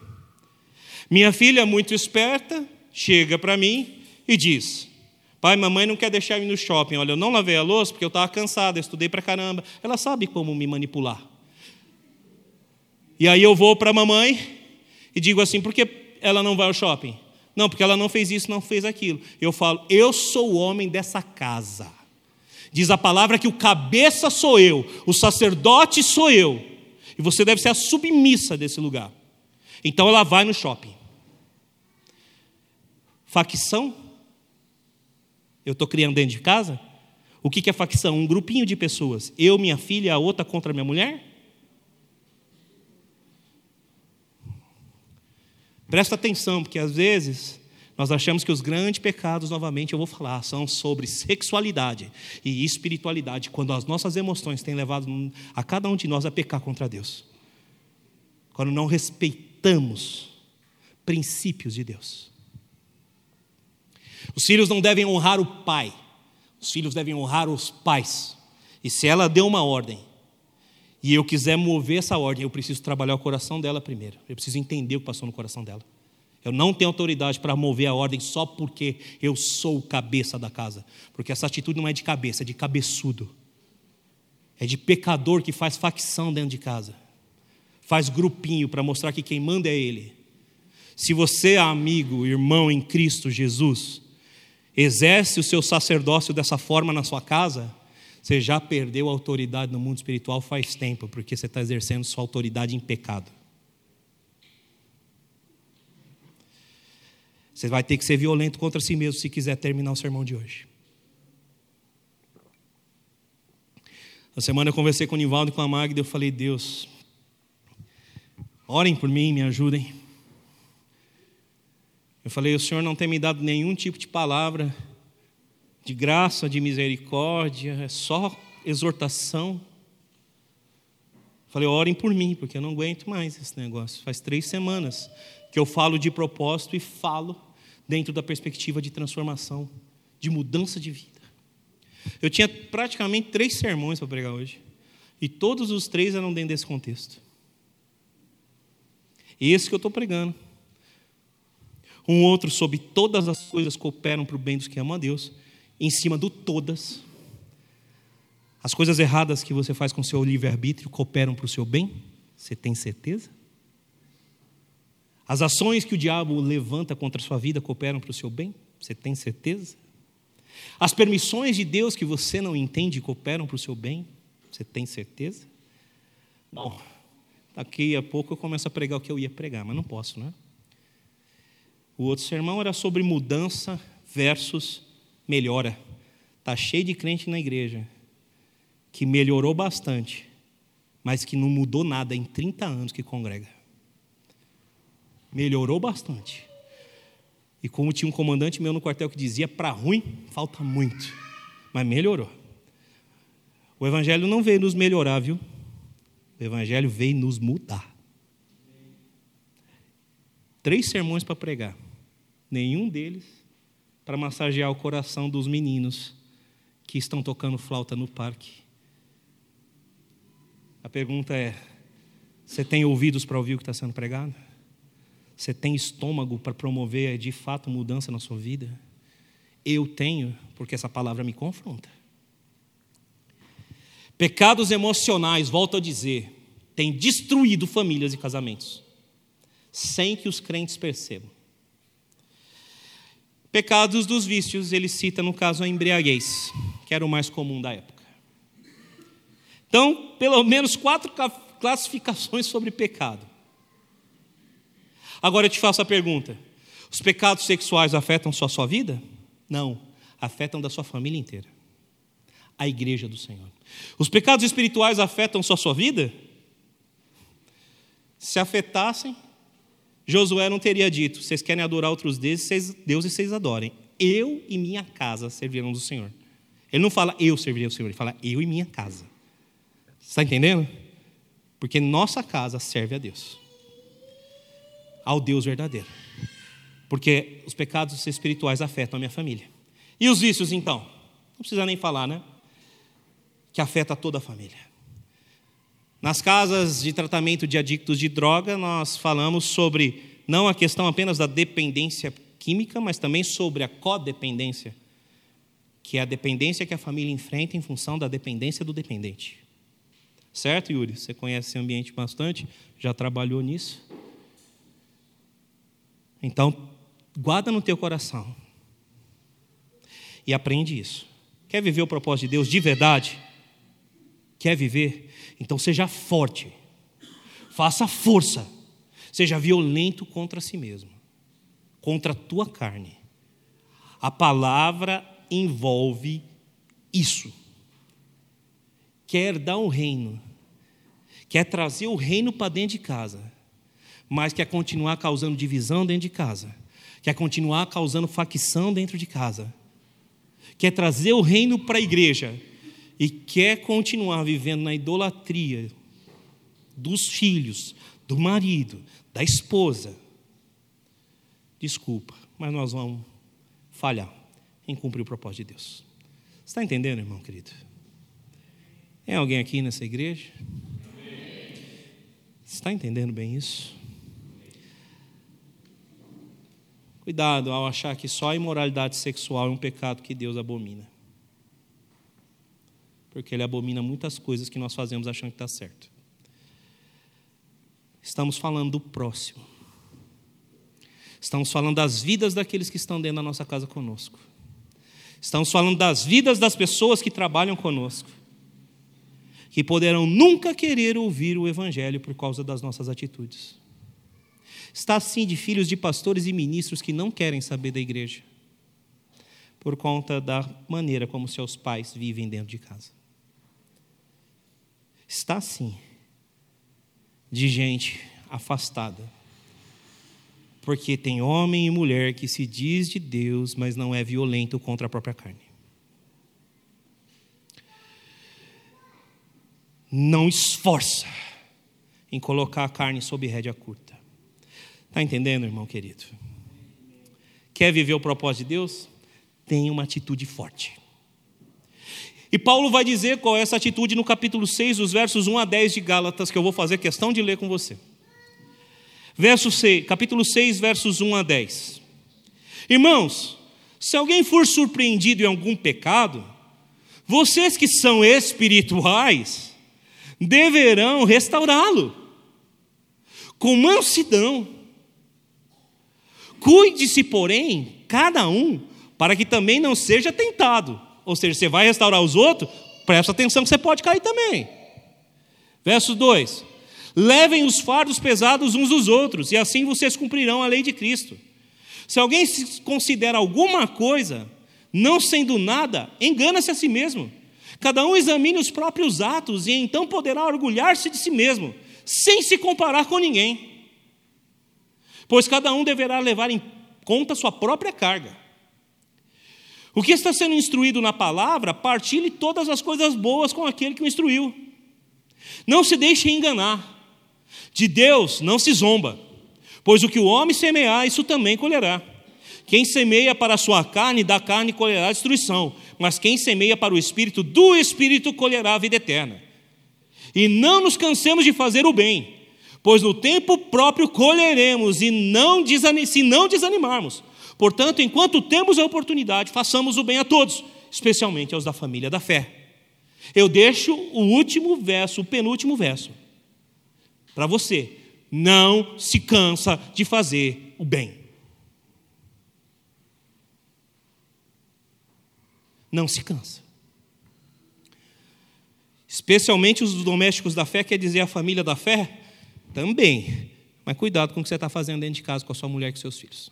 B: Minha filha, muito esperta, chega para mim e diz: Pai, mamãe não quer deixar eu ir no shopping. Olha, eu não lavei a louça porque eu estava cansada, estudei para caramba. Ela sabe como me manipular. E aí eu vou para a mamãe e digo assim: por que ela não vai ao shopping? Não, porque ela não fez isso, não fez aquilo. Eu falo: eu sou o homem dessa casa. Diz a palavra que o cabeça sou eu, o sacerdote sou eu. E você deve ser a submissa desse lugar. Então ela vai no shopping. Facção? Eu estou criando dentro de casa? O que é facção? Um grupinho de pessoas. Eu, minha filha, a outra contra minha mulher? Presta atenção, porque às vezes nós achamos que os grandes pecados, novamente eu vou falar, são sobre sexualidade e espiritualidade, quando as nossas emoções têm levado a cada um de nós a pecar contra Deus. Quando não respeitamos princípios de Deus. Os filhos não devem honrar o pai, os filhos devem honrar os pais. E se ela deu uma ordem, e eu quiser mover essa ordem, eu preciso trabalhar o coração dela primeiro. Eu preciso entender o que passou no coração dela. Eu não tenho autoridade para mover a ordem só porque eu sou o cabeça da casa. Porque essa atitude não é de cabeça, é de cabeçudo. É de pecador que faz facção dentro de casa. Faz grupinho para mostrar que quem manda é ele. Se você é amigo, irmão em Cristo Jesus, exerce o seu sacerdócio dessa forma na sua casa, você já perdeu a autoridade no mundo espiritual faz tempo, porque você está exercendo sua autoridade em pecado. Você vai ter que ser violento contra si mesmo se quiser terminar o sermão de hoje. Na semana eu conversei com o Nivaldo e com a Magda eu falei, Deus, orem por mim, me ajudem. Eu falei, o Senhor não tem me dado nenhum tipo de palavra de graça, de misericórdia, é só exortação. Falei, orem por mim, porque eu não aguento mais esse negócio. Faz três semanas que eu falo de propósito e falo dentro da perspectiva de transformação, de mudança de vida. Eu tinha praticamente três sermões para pregar hoje, e todos os três eram dentro desse contexto. Esse que eu estou pregando. Um outro sobre todas as coisas cooperam para o bem dos que amam a Deus, em cima do todas. As coisas erradas que você faz com seu livre-arbítrio cooperam para o seu bem? Você tem certeza? As ações que o diabo levanta contra a sua vida cooperam para o seu bem? Você tem certeza? As permissões de Deus que você não entende cooperam para o seu bem? Você tem certeza? Bom, daqui a pouco eu começo a pregar o que eu ia pregar, mas não posso, né? O outro sermão era sobre mudança versus melhora. Está cheio de crente na igreja que melhorou bastante, mas que não mudou nada em 30 anos que congrega melhorou bastante. E como tinha um comandante meu no quartel que dizia, para ruim, falta muito. Mas melhorou. O Evangelho não veio nos melhorar, viu? O Evangelho veio nos mudar. Três sermões para pregar. Nenhum deles para massagear o coração dos meninos que estão tocando flauta no parque. A pergunta é: você tem ouvidos para ouvir o que está sendo pregado? Você tem estômago para promover de fato mudança na sua vida? Eu tenho, porque essa palavra me confronta. Pecados emocionais, volto a dizer, têm destruído famílias e casamentos, sem que os crentes percebam. Pecados dos vícios, ele cita no caso a embriaguez, que era o mais comum da época. Então, pelo menos quatro classificações sobre pecado. Agora eu te faço a pergunta: os pecados sexuais afetam só a sua vida? Não, afetam da sua família inteira. A igreja do Senhor. Os pecados espirituais afetam só a sua vida? Se afetassem, Josué não teria dito: vocês querem adorar outros deuses, deuses vocês adorem. Eu e minha casa servirão do Senhor. Ele não fala eu servirei ao Senhor, ele fala eu e minha casa. Está entendendo? Porque nossa casa serve a Deus ao Deus verdadeiro. Porque os pecados espirituais afetam a minha família. E os vícios, então? precisa nem falar, né? Que afeta toda a família. Nas casas de tratamento de adictos de droga, nós falamos sobre não a questão apenas da dependência química, mas também sobre a codependência, que é a dependência que a família enfrenta em função da dependência do dependente. Certo, Yuri? Você conhece esse ambiente bastante, já trabalhou nisso. Então, guarda no teu coração e aprende isso. Quer viver o propósito de Deus de verdade? Quer viver? Então seja forte, faça força, seja violento contra si mesmo, contra a tua carne. A palavra envolve isso. Quer dar um reino, quer trazer o reino para dentro de casa, mas quer continuar causando divisão dentro de casa, quer continuar causando facção dentro de casa quer trazer o reino para a igreja e quer continuar vivendo na idolatria dos filhos, do marido, da esposa, desculpa, mas nós vamos falhar em cumprir o propósito de Deus. Está entendendo, irmão querido? Tem alguém aqui nessa igreja? Está entendendo bem isso? Cuidado ao achar que só a imoralidade sexual é um pecado que Deus abomina. Porque Ele abomina muitas coisas que nós fazemos achando que está certo. Estamos falando do próximo. Estamos falando das vidas daqueles que estão dentro da nossa casa conosco. Estamos falando das vidas das pessoas que trabalham conosco. Que poderão nunca querer ouvir o Evangelho por causa das nossas atitudes. Está assim de filhos de pastores e ministros que não querem saber da igreja, por conta da maneira como seus pais vivem dentro de casa. Está assim de gente afastada, porque tem homem e mulher que se diz de Deus, mas não é violento contra a própria carne. Não esforça em colocar a carne sob rédea curta. Está entendendo, irmão querido? Quer viver o propósito de Deus? Tenha uma atitude forte. E Paulo vai dizer qual é essa atitude no capítulo 6, os versos 1 a 10 de Gálatas, que eu vou fazer questão de ler com você. Verso 6, capítulo 6, versos 1 a 10. Irmãos, se alguém for surpreendido em algum pecado, vocês que são espirituais deverão restaurá-lo com mansidão Cuide-se, porém, cada um, para que também não seja tentado. Ou seja, você vai restaurar os outros, presta atenção que você pode cair também. Verso 2: Levem os fardos pesados uns dos outros, e assim vocês cumprirão a lei de Cristo. Se alguém se considera alguma coisa, não sendo nada, engana-se a si mesmo. Cada um examine os próprios atos, e então poderá orgulhar-se de si mesmo, sem se comparar com ninguém pois cada um deverá levar em conta sua própria carga. O que está sendo instruído na palavra, partilhe todas as coisas boas com aquele que o instruiu. Não se deixe enganar. De Deus não se zomba, pois o que o homem semear, isso também colherá. Quem semeia para a sua carne, da carne colherá destruição, mas quem semeia para o espírito, do espírito colherá a vida eterna. E não nos cansemos de fazer o bem, pois no tempo próprio colheremos, e não se não desanimarmos. Portanto, enquanto temos a oportunidade, façamos o bem a todos, especialmente aos da família da fé. Eu deixo o último verso, o penúltimo verso, para você. Não se cansa de fazer o bem. Não se cansa. Especialmente os domésticos da fé, quer dizer a família da fé, também. Mas cuidado com o que você está fazendo dentro de casa com a sua mulher e com seus filhos.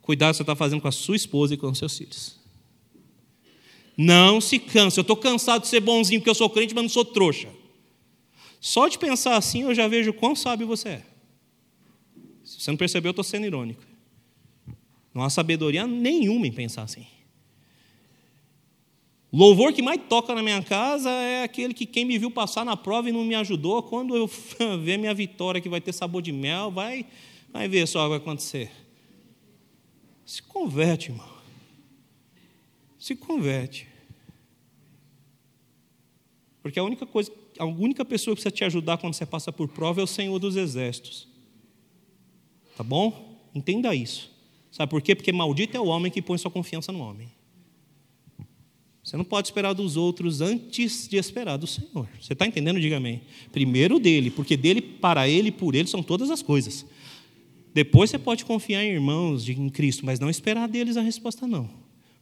B: Cuidado com o que você está fazendo com a sua esposa e com os seus filhos. Não se canse. Eu estou cansado de ser bonzinho porque eu sou crente, mas não sou trouxa. Só de pensar assim eu já vejo quão sábio você é. Se você não percebeu, eu estou sendo irônico. Não há sabedoria nenhuma em pensar assim. Louvor que mais toca na minha casa é aquele que quem me viu passar na prova e não me ajudou, quando eu ver minha vitória que vai ter sabor de mel, vai, vai ver só o que vai acontecer. Se converte, irmão. Se converte. Porque a única coisa, a única pessoa que precisa te ajudar quando você passa por prova é o Senhor dos Exércitos. Tá bom? Entenda isso. Sabe por quê? Porque maldito é o homem que põe sua confiança no homem. Você não pode esperar dos outros antes de esperar do Senhor. Você está entendendo? Diga amém. Primeiro dele, porque dele, para ele e por ele são todas as coisas. Depois você pode confiar em irmãos, em Cristo, mas não esperar deles a resposta, não.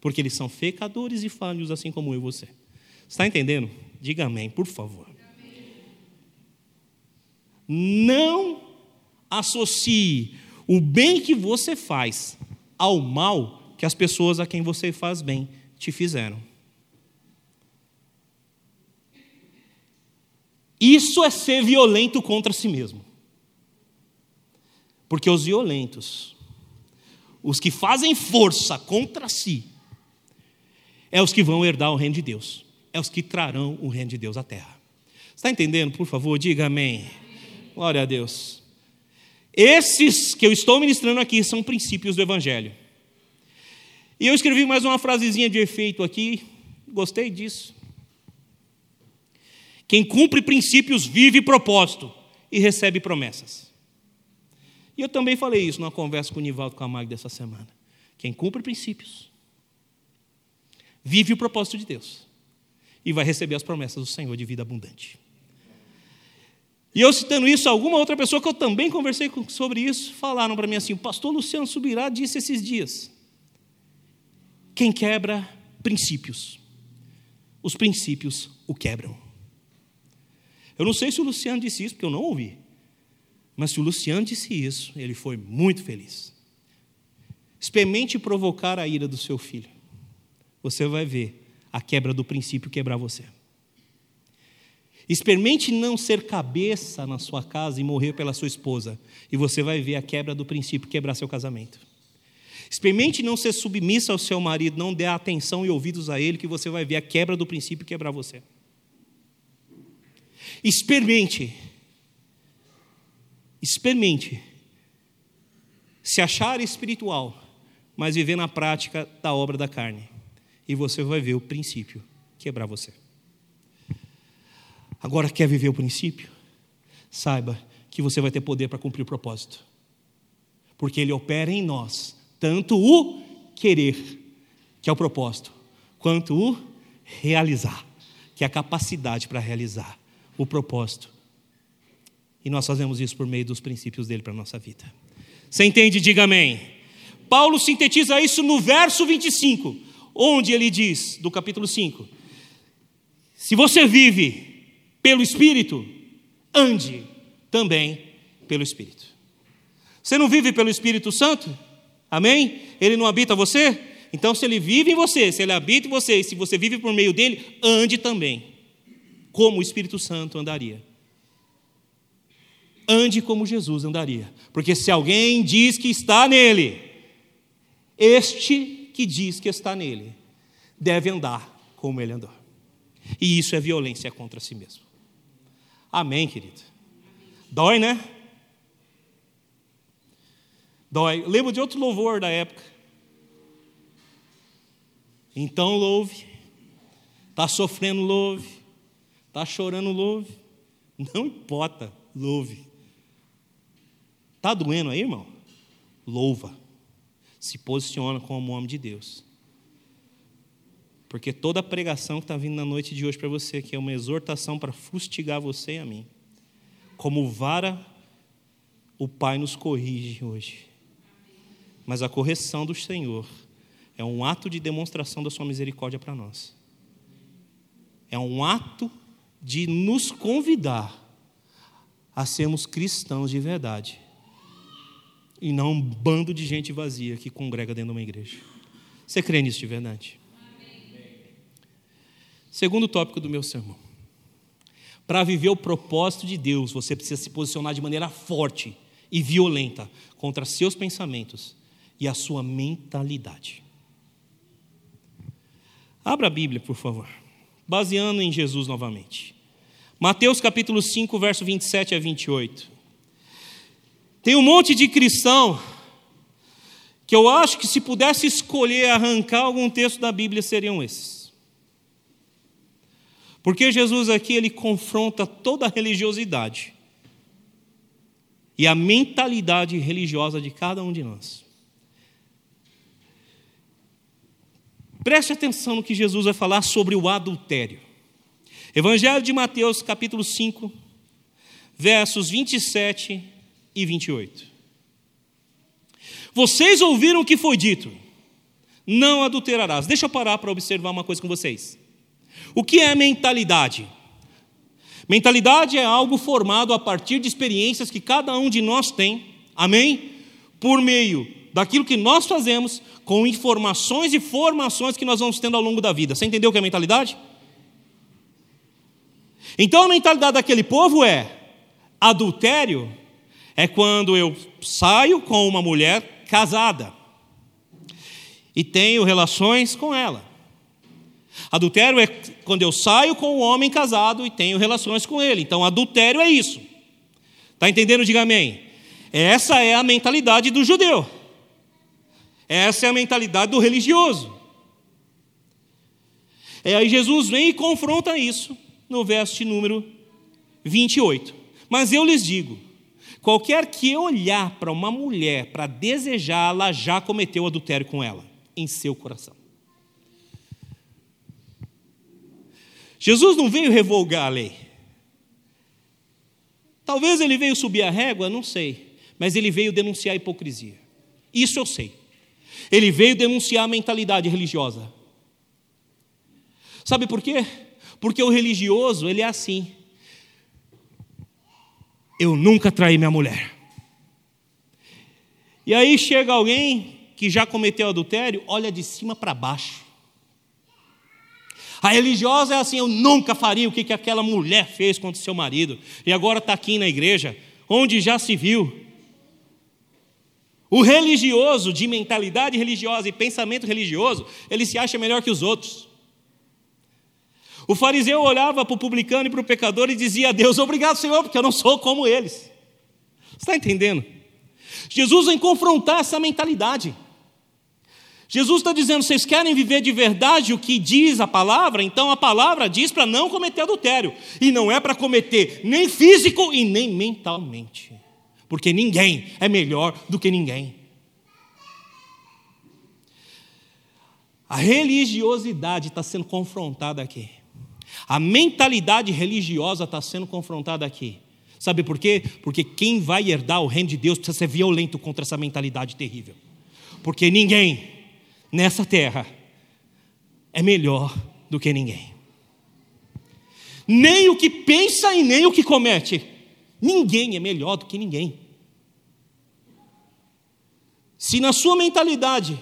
B: Porque eles são pecadores e falhos, assim como eu e você. Está entendendo? Diga amém, por favor. Não associe o bem que você faz ao mal que as pessoas a quem você faz bem te fizeram. Isso é ser violento contra si mesmo. Porque os violentos, os que fazem força contra si, é os que vão herdar o reino de Deus, é os que trarão o reino de Deus à terra. Está entendendo? Por favor, diga amém. Glória a Deus. Esses que eu estou ministrando aqui são princípios do Evangelho. E eu escrevi mais uma frasezinha de efeito aqui, gostei disso. Quem cumpre princípios vive propósito e recebe promessas. E eu também falei isso numa conversa com o Nivaldo Camargo dessa semana. Quem cumpre princípios vive o propósito de Deus e vai receber as promessas do Senhor de vida abundante. E eu citando isso, alguma outra pessoa que eu também conversei sobre isso, falaram para mim assim: o pastor Luciano Subirá disse esses dias: quem quebra princípios, os princípios o quebram. Eu não sei se o Luciano disse isso, porque eu não ouvi. Mas se o Luciano disse isso, ele foi muito feliz. Experimente provocar a ira do seu filho. Você vai ver a quebra do princípio quebrar você. Experimente não ser cabeça na sua casa e morrer pela sua esposa, e você vai ver a quebra do princípio quebrar seu casamento. Experimente não ser submissa ao seu marido, não dê atenção e ouvidos a ele, que você vai ver a quebra do princípio quebrar você. Experimente. Experimente. Se achar espiritual, mas viver na prática da obra da carne. E você vai ver o princípio quebrar você. Agora, quer viver o princípio? Saiba que você vai ter poder para cumprir o propósito. Porque ele opera em nós, tanto o querer, que é o propósito, quanto o realizar, que é a capacidade para realizar o propósito. E nós fazemos isso por meio dos princípios dele para a nossa vida. Você entende? Diga amém. Paulo sintetiza isso no verso 25, onde ele diz, do capítulo 5: Se você vive pelo Espírito, ande também pelo Espírito. Você não vive pelo Espírito Santo? Amém? Ele não habita você? Então, se ele vive em você, se ele habita em você, e se você vive por meio dele, ande também como o Espírito Santo andaria. Ande como Jesus andaria. Porque se alguém diz que está nele, este que diz que está nele deve andar como ele andou. E isso é violência contra si mesmo. Amém, querido? Dói, né? Dói. lembro de outro louvor da época. Então louve. Está sofrendo, louve. Está chorando, louve. Não importa, louve. Está doendo aí, irmão? Louva. Se posiciona como homem de Deus. Porque toda pregação que está vindo na noite de hoje para você, que é uma exortação para fustigar você e a mim, como vara, o Pai nos corrige hoje. Mas a correção do Senhor é um ato de demonstração da Sua misericórdia para nós. É um ato de nos convidar a sermos cristãos de verdade e não um bando de gente vazia que congrega dentro de uma igreja. Você crê nisso de verdade? Segundo tópico do meu sermão. Para viver o propósito de Deus, você precisa se posicionar de maneira forte e violenta contra seus pensamentos e a sua mentalidade. Abra a Bíblia, por favor baseando em Jesus novamente. Mateus capítulo 5, verso 27 a 28. Tem um monte de cristão que eu acho que se pudesse escolher arrancar algum texto da Bíblia seriam esses. Porque Jesus aqui ele confronta toda a religiosidade e a mentalidade religiosa de cada um de nós. Preste atenção no que Jesus vai falar sobre o adultério. Evangelho de Mateus, capítulo 5, versos 27 e 28. Vocês ouviram o que foi dito: não adulterarás. Deixa eu parar para observar uma coisa com vocês. O que é mentalidade? Mentalidade é algo formado a partir de experiências que cada um de nós tem, amém? Por meio daquilo que nós fazemos, com informações e formações que nós vamos tendo ao longo da vida. Você entendeu o que é mentalidade? Então a mentalidade daquele povo é: adultério é quando eu saio com uma mulher casada e tenho relações com ela. Adultério é quando eu saio com um homem casado e tenho relações com ele. Então, adultério é isso. Está entendendo? Diga amém. Essa é a mentalidade do judeu. Essa é a mentalidade do religioso. É aí Jesus vem e confronta isso no verso número 28. Mas eu lhes digo: qualquer que olhar para uma mulher para desejá-la, já cometeu adultério com ela em seu coração. Jesus não veio revogar a lei. Talvez ele veio subir a régua, não sei, mas ele veio denunciar a hipocrisia. Isso eu sei. Ele veio denunciar a mentalidade religiosa. Sabe por quê? Porque o religioso, ele é assim. Eu nunca traí minha mulher. E aí chega alguém que já cometeu adultério, olha de cima para baixo. A religiosa é assim: eu nunca faria o que, que aquela mulher fez contra o seu marido, e agora está aqui na igreja, onde já se viu. O religioso, de mentalidade religiosa e pensamento religioso, ele se acha melhor que os outros. O fariseu olhava para o publicano e para o pecador e dizia a Deus: Obrigado, Senhor, porque eu não sou como eles. Você está entendendo? Jesus vem confrontar essa mentalidade. Jesus está dizendo: vocês querem viver de verdade o que diz a palavra? Então a palavra diz para não cometer adultério. E não é para cometer nem físico e nem mentalmente. Porque ninguém é melhor do que ninguém. A religiosidade está sendo confrontada aqui. A mentalidade religiosa está sendo confrontada aqui. Sabe por quê? Porque quem vai herdar o reino de Deus precisa ser violento contra essa mentalidade terrível. Porque ninguém nessa terra é melhor do que ninguém. Nem o que pensa e nem o que comete. Ninguém é melhor do que ninguém. Se na sua mentalidade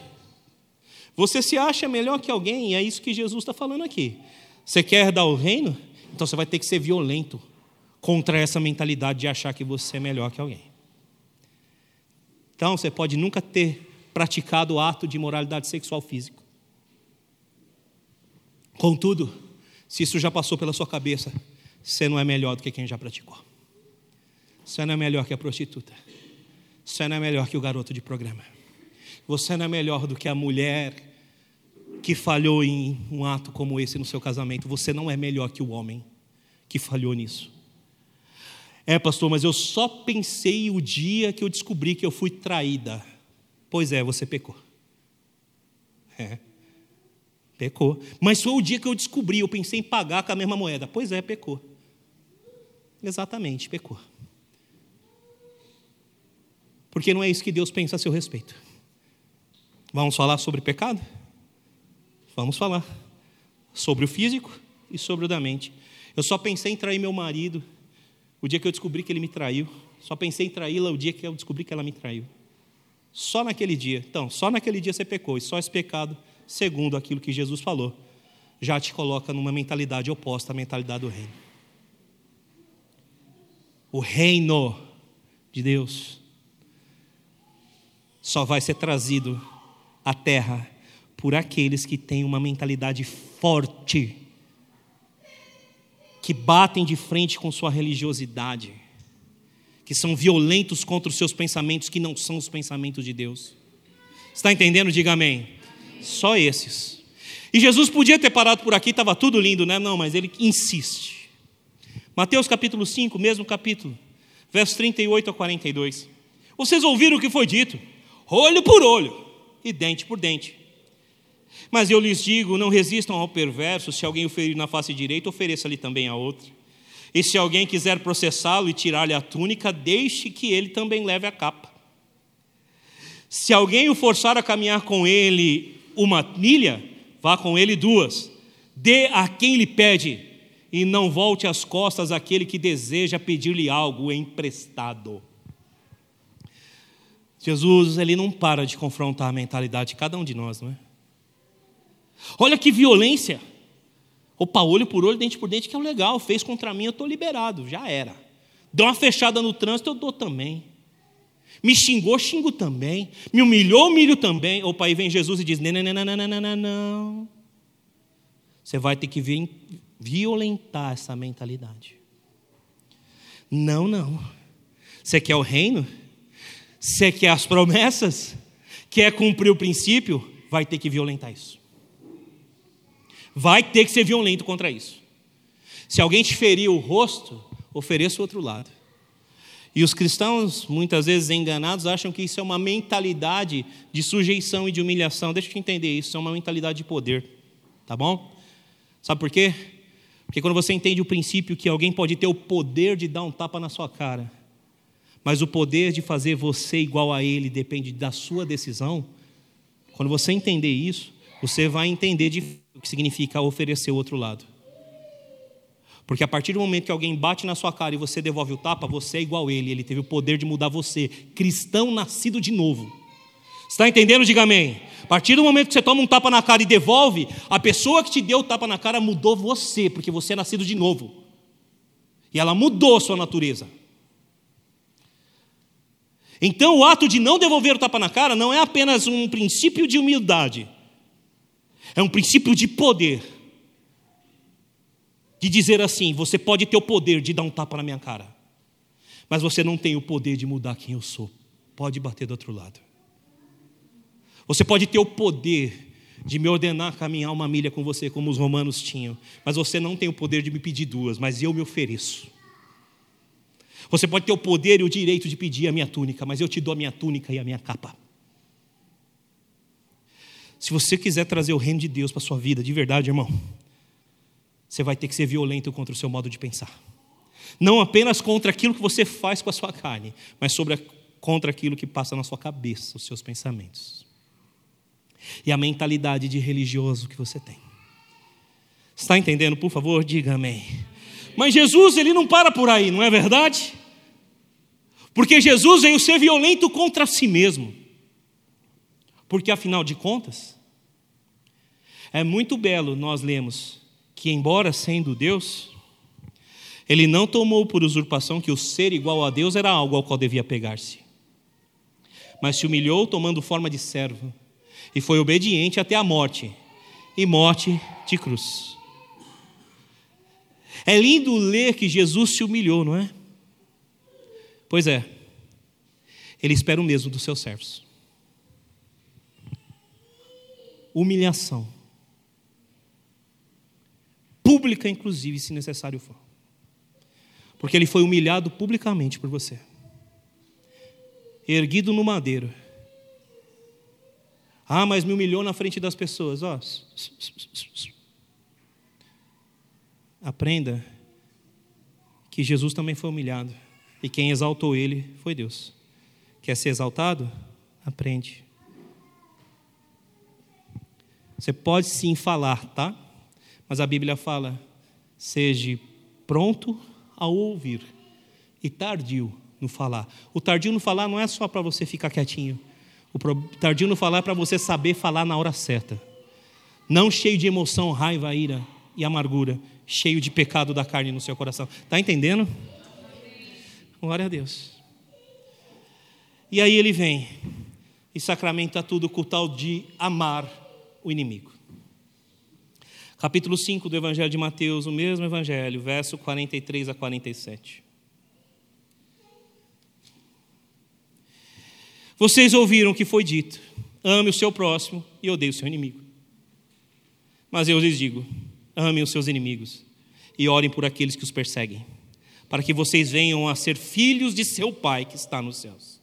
B: você se acha melhor que alguém, e é isso que Jesus está falando aqui. Você quer dar o reino? Então você vai ter que ser violento contra essa mentalidade de achar que você é melhor que alguém. Então você pode nunca ter praticado o ato de imoralidade sexual físico. Contudo, se isso já passou pela sua cabeça, você não é melhor do que quem já praticou. Você não é melhor que a prostituta. Você não é melhor que o garoto de programa. Você não é melhor do que a mulher que falhou em um ato como esse no seu casamento. Você não é melhor que o homem que falhou nisso. É, pastor, mas eu só pensei o dia que eu descobri que eu fui traída. Pois é, você pecou. É. Pecou. Mas foi o dia que eu descobri, eu pensei em pagar com a mesma moeda. Pois é, pecou. Exatamente, pecou. Porque não é isso que Deus pensa a seu respeito. Vamos falar sobre pecado? Vamos falar sobre o físico e sobre o da mente. Eu só pensei em trair meu marido o dia que eu descobri que ele me traiu. Só pensei em traí-la o dia que eu descobri que ela me traiu. Só naquele dia. Então, só naquele dia você pecou. E só esse pecado, segundo aquilo que Jesus falou, já te coloca numa mentalidade oposta à mentalidade do reino. O reino de Deus só vai ser trazido à terra por aqueles que têm uma mentalidade forte, que batem de frente com sua religiosidade que são violentos contra os seus pensamentos, que não são os pensamentos de Deus. Está entendendo? Diga amém. Só esses. E Jesus podia ter parado por aqui, estava tudo lindo, né? Não, mas ele insiste. Mateus capítulo 5, mesmo capítulo, versos 38 a 42. Vocês ouviram o que foi dito? Olho por olho e dente por dente. Mas eu lhes digo: não resistam ao perverso, se alguém o ferir na face direita, ofereça-lhe também a outra. E se alguém quiser processá-lo e tirar-lhe a túnica, deixe que ele também leve a capa. Se alguém o forçar a caminhar com ele uma milha, vá com ele duas. Dê a quem lhe pede, e não volte as costas àquele que deseja pedir-lhe algo emprestado. Jesus, ele não para de confrontar a mentalidade de cada um de nós, não é? Olha que violência. Opa, olho por olho, dente por dente, que é o legal. Fez contra mim, eu estou liberado, já era. Deu uma fechada no trânsito, eu dou também. Me xingou, xingo também. Me humilhou, humilho também. Opa, aí vem Jesus e diz: não, não, não, não, não, não, não. Você vai ter que violentar essa mentalidade. Não, não. Você quer o reino? Você quer as promessas? Quer cumprir o princípio? Vai ter que violentar isso. Vai ter que ser violento contra isso. Se alguém te ferir o rosto, ofereça o outro lado. E os cristãos, muitas vezes enganados, acham que isso é uma mentalidade de sujeição e de humilhação. Deixa eu te entender isso, é uma mentalidade de poder. Tá bom? Sabe por quê? Porque quando você entende o princípio que alguém pode ter o poder de dar um tapa na sua cara, mas o poder de fazer você igual a ele depende da sua decisão, quando você entender isso, você vai entender de o que significa oferecer o outro lado. Porque a partir do momento que alguém bate na sua cara e você devolve o tapa, você é igual a ele, ele teve o poder de mudar você. Cristão nascido de novo. Está entendendo? Diga amém. A partir do momento que você toma um tapa na cara e devolve, a pessoa que te deu o tapa na cara mudou você, porque você é nascido de novo. E ela mudou a sua natureza. Então, o ato de não devolver o tapa na cara não é apenas um princípio de humildade é um princípio de poder. De dizer assim: você pode ter o poder de dar um tapa na minha cara, mas você não tem o poder de mudar quem eu sou. Pode bater do outro lado. Você pode ter o poder de me ordenar caminhar uma milha com você, como os romanos tinham, mas você não tem o poder de me pedir duas, mas eu me ofereço. Você pode ter o poder e o direito de pedir a minha túnica, mas eu te dou a minha túnica e a minha capa. Se você quiser trazer o reino de Deus para a sua vida, de verdade, irmão, você vai ter que ser violento contra o seu modo de pensar. Não apenas contra aquilo que você faz com a sua carne, mas sobre a, contra aquilo que passa na sua cabeça, os seus pensamentos. E a mentalidade de religioso que você tem. Está entendendo? Por favor, diga amém. Mas Jesus, ele não para por aí, não é verdade? Porque Jesus veio ser violento contra si mesmo. Porque afinal de contas, é muito belo nós lemos que, embora sendo Deus, ele não tomou por usurpação que o ser igual a Deus era algo ao qual devia pegar-se, mas se humilhou tomando forma de servo e foi obediente até a morte e morte de cruz. É lindo ler que Jesus se humilhou, não é? Pois é, ele espera o mesmo dos seus servos humilhação. Pública, inclusive, se necessário for. Porque ele foi humilhado publicamente por você. Erguido no madeiro. Ah, mas me humilhou na frente das pessoas. Ó. Aprenda que Jesus também foi humilhado. E quem exaltou ele foi Deus. Quer ser exaltado? Aprende. Você pode sim falar, tá? Mas a Bíblia fala: seja pronto ao ouvir e tardio no falar. O tardio no falar não é só para você ficar quietinho. O tardio no falar é para você saber falar na hora certa. Não cheio de emoção, raiva, ira e amargura, cheio de pecado da carne no seu coração. Está entendendo? Glória a Deus. E aí ele vem e sacramenta tudo com o tal de amar o inimigo. Capítulo 5 do Evangelho de Mateus, o mesmo Evangelho, verso 43 a 47. Vocês ouviram o que foi dito: ame o seu próximo e odeie o seu inimigo. Mas eu lhes digo: amem os seus inimigos e orem por aqueles que os perseguem, para que vocês venham a ser filhos de seu Pai que está nos céus.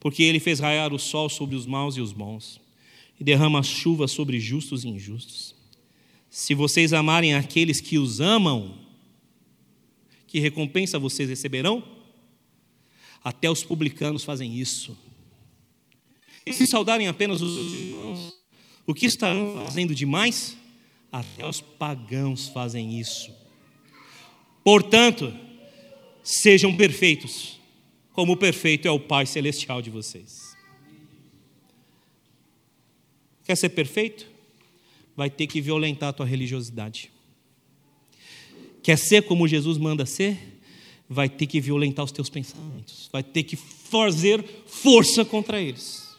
B: Porque ele fez raiar o sol sobre os maus e os bons, e derrama chuva sobre justos e injustos. Se vocês amarem aqueles que os amam, que recompensa vocês receberão? Até os publicanos fazem isso. E se saudarem apenas os irmãos, o que estarão fazendo demais? Até os pagãos fazem isso. Portanto, sejam perfeitos, como o perfeito é o Pai Celestial de vocês. Quer ser perfeito? Vai ter que violentar a tua religiosidade. Quer ser como Jesus manda ser? Vai ter que violentar os teus pensamentos, vai ter que fazer força contra eles.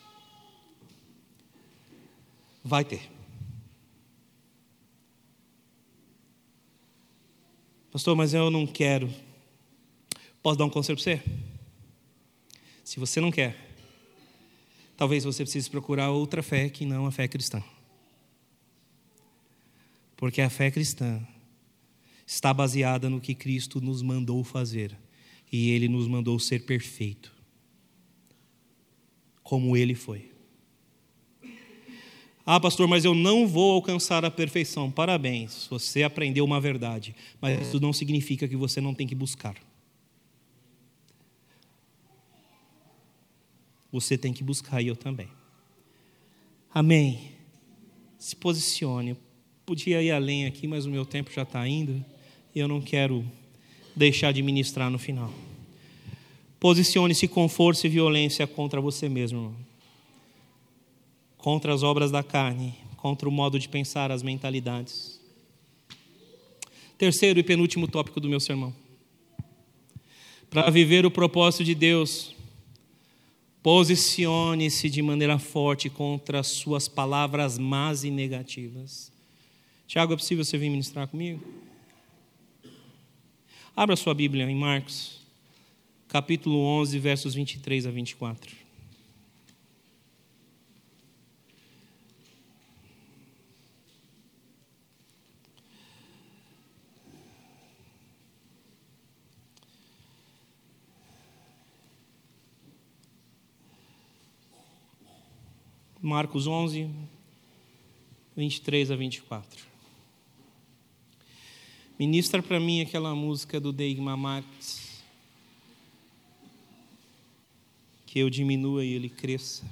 B: Vai ter. Pastor, mas eu não quero. Posso dar um conselho para você? Se você não quer, talvez você precise procurar outra fé que não a fé cristã. Porque a fé cristã está baseada no que Cristo nos mandou fazer. E Ele nos mandou ser perfeito, como Ele foi. Ah, pastor, mas eu não vou alcançar a perfeição. Parabéns, você aprendeu uma verdade, mas isso não significa que você não tem que buscar. Você tem que buscar e eu também. Amém. Se posicione. Eu podia ir além aqui, mas o meu tempo já está indo e eu não quero deixar de ministrar no final. Posicione-se com força e violência contra você mesmo, irmão. Contra as obras da carne, contra o modo de pensar, as mentalidades. Terceiro e penúltimo tópico do meu sermão. Para viver o propósito de Deus, posicione-se de maneira forte contra as suas palavras más e negativas. Tiago, é possível você vir ministrar comigo? Abra sua Bíblia em Marcos, capítulo 11, versos 23 a 24. Marcos 11, 23 a 24. Ministra para mim aquela música do Deigma Marx. Que eu diminua e ele cresça.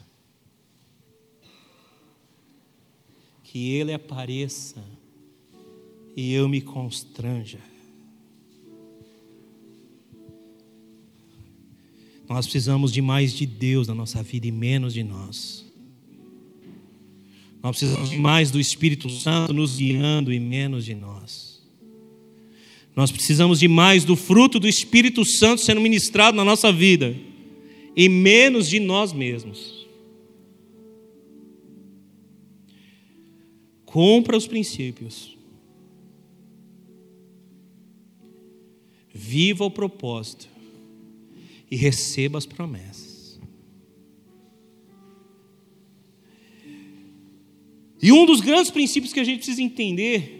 B: Que ele apareça e eu me constranja. Nós precisamos de mais de Deus na nossa vida e menos de nós. Nós precisamos mais do Espírito Santo nos guiando e menos de nós. Nós precisamos de mais do fruto do Espírito Santo sendo ministrado na nossa vida e menos de nós mesmos. Compra os princípios. Viva o propósito e receba as promessas. E um dos grandes princípios que a gente precisa entender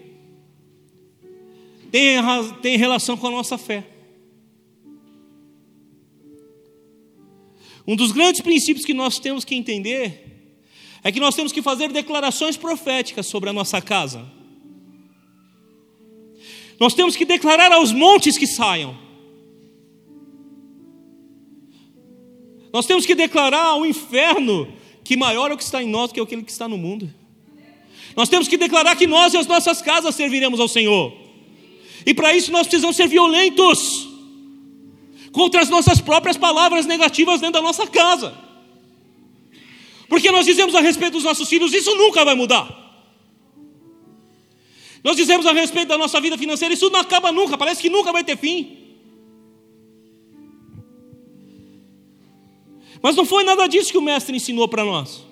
B: tem, tem relação com a nossa fé. Um dos grandes princípios que nós temos que entender é que nós temos que fazer declarações proféticas sobre a nossa casa. Nós temos que declarar aos montes que saiam. Nós temos que declarar ao inferno que maior é o que está em nós do que aquele que está no mundo. Nós temos que declarar que nós e as nossas casas serviremos ao Senhor. E para isso nós precisamos ser violentos contra as nossas próprias palavras negativas dentro da nossa casa. Porque nós dizemos a respeito dos nossos filhos, isso nunca vai mudar. Nós dizemos a respeito da nossa vida financeira, isso não acaba nunca, parece que nunca vai ter fim. Mas não foi nada disso que o mestre ensinou para nós.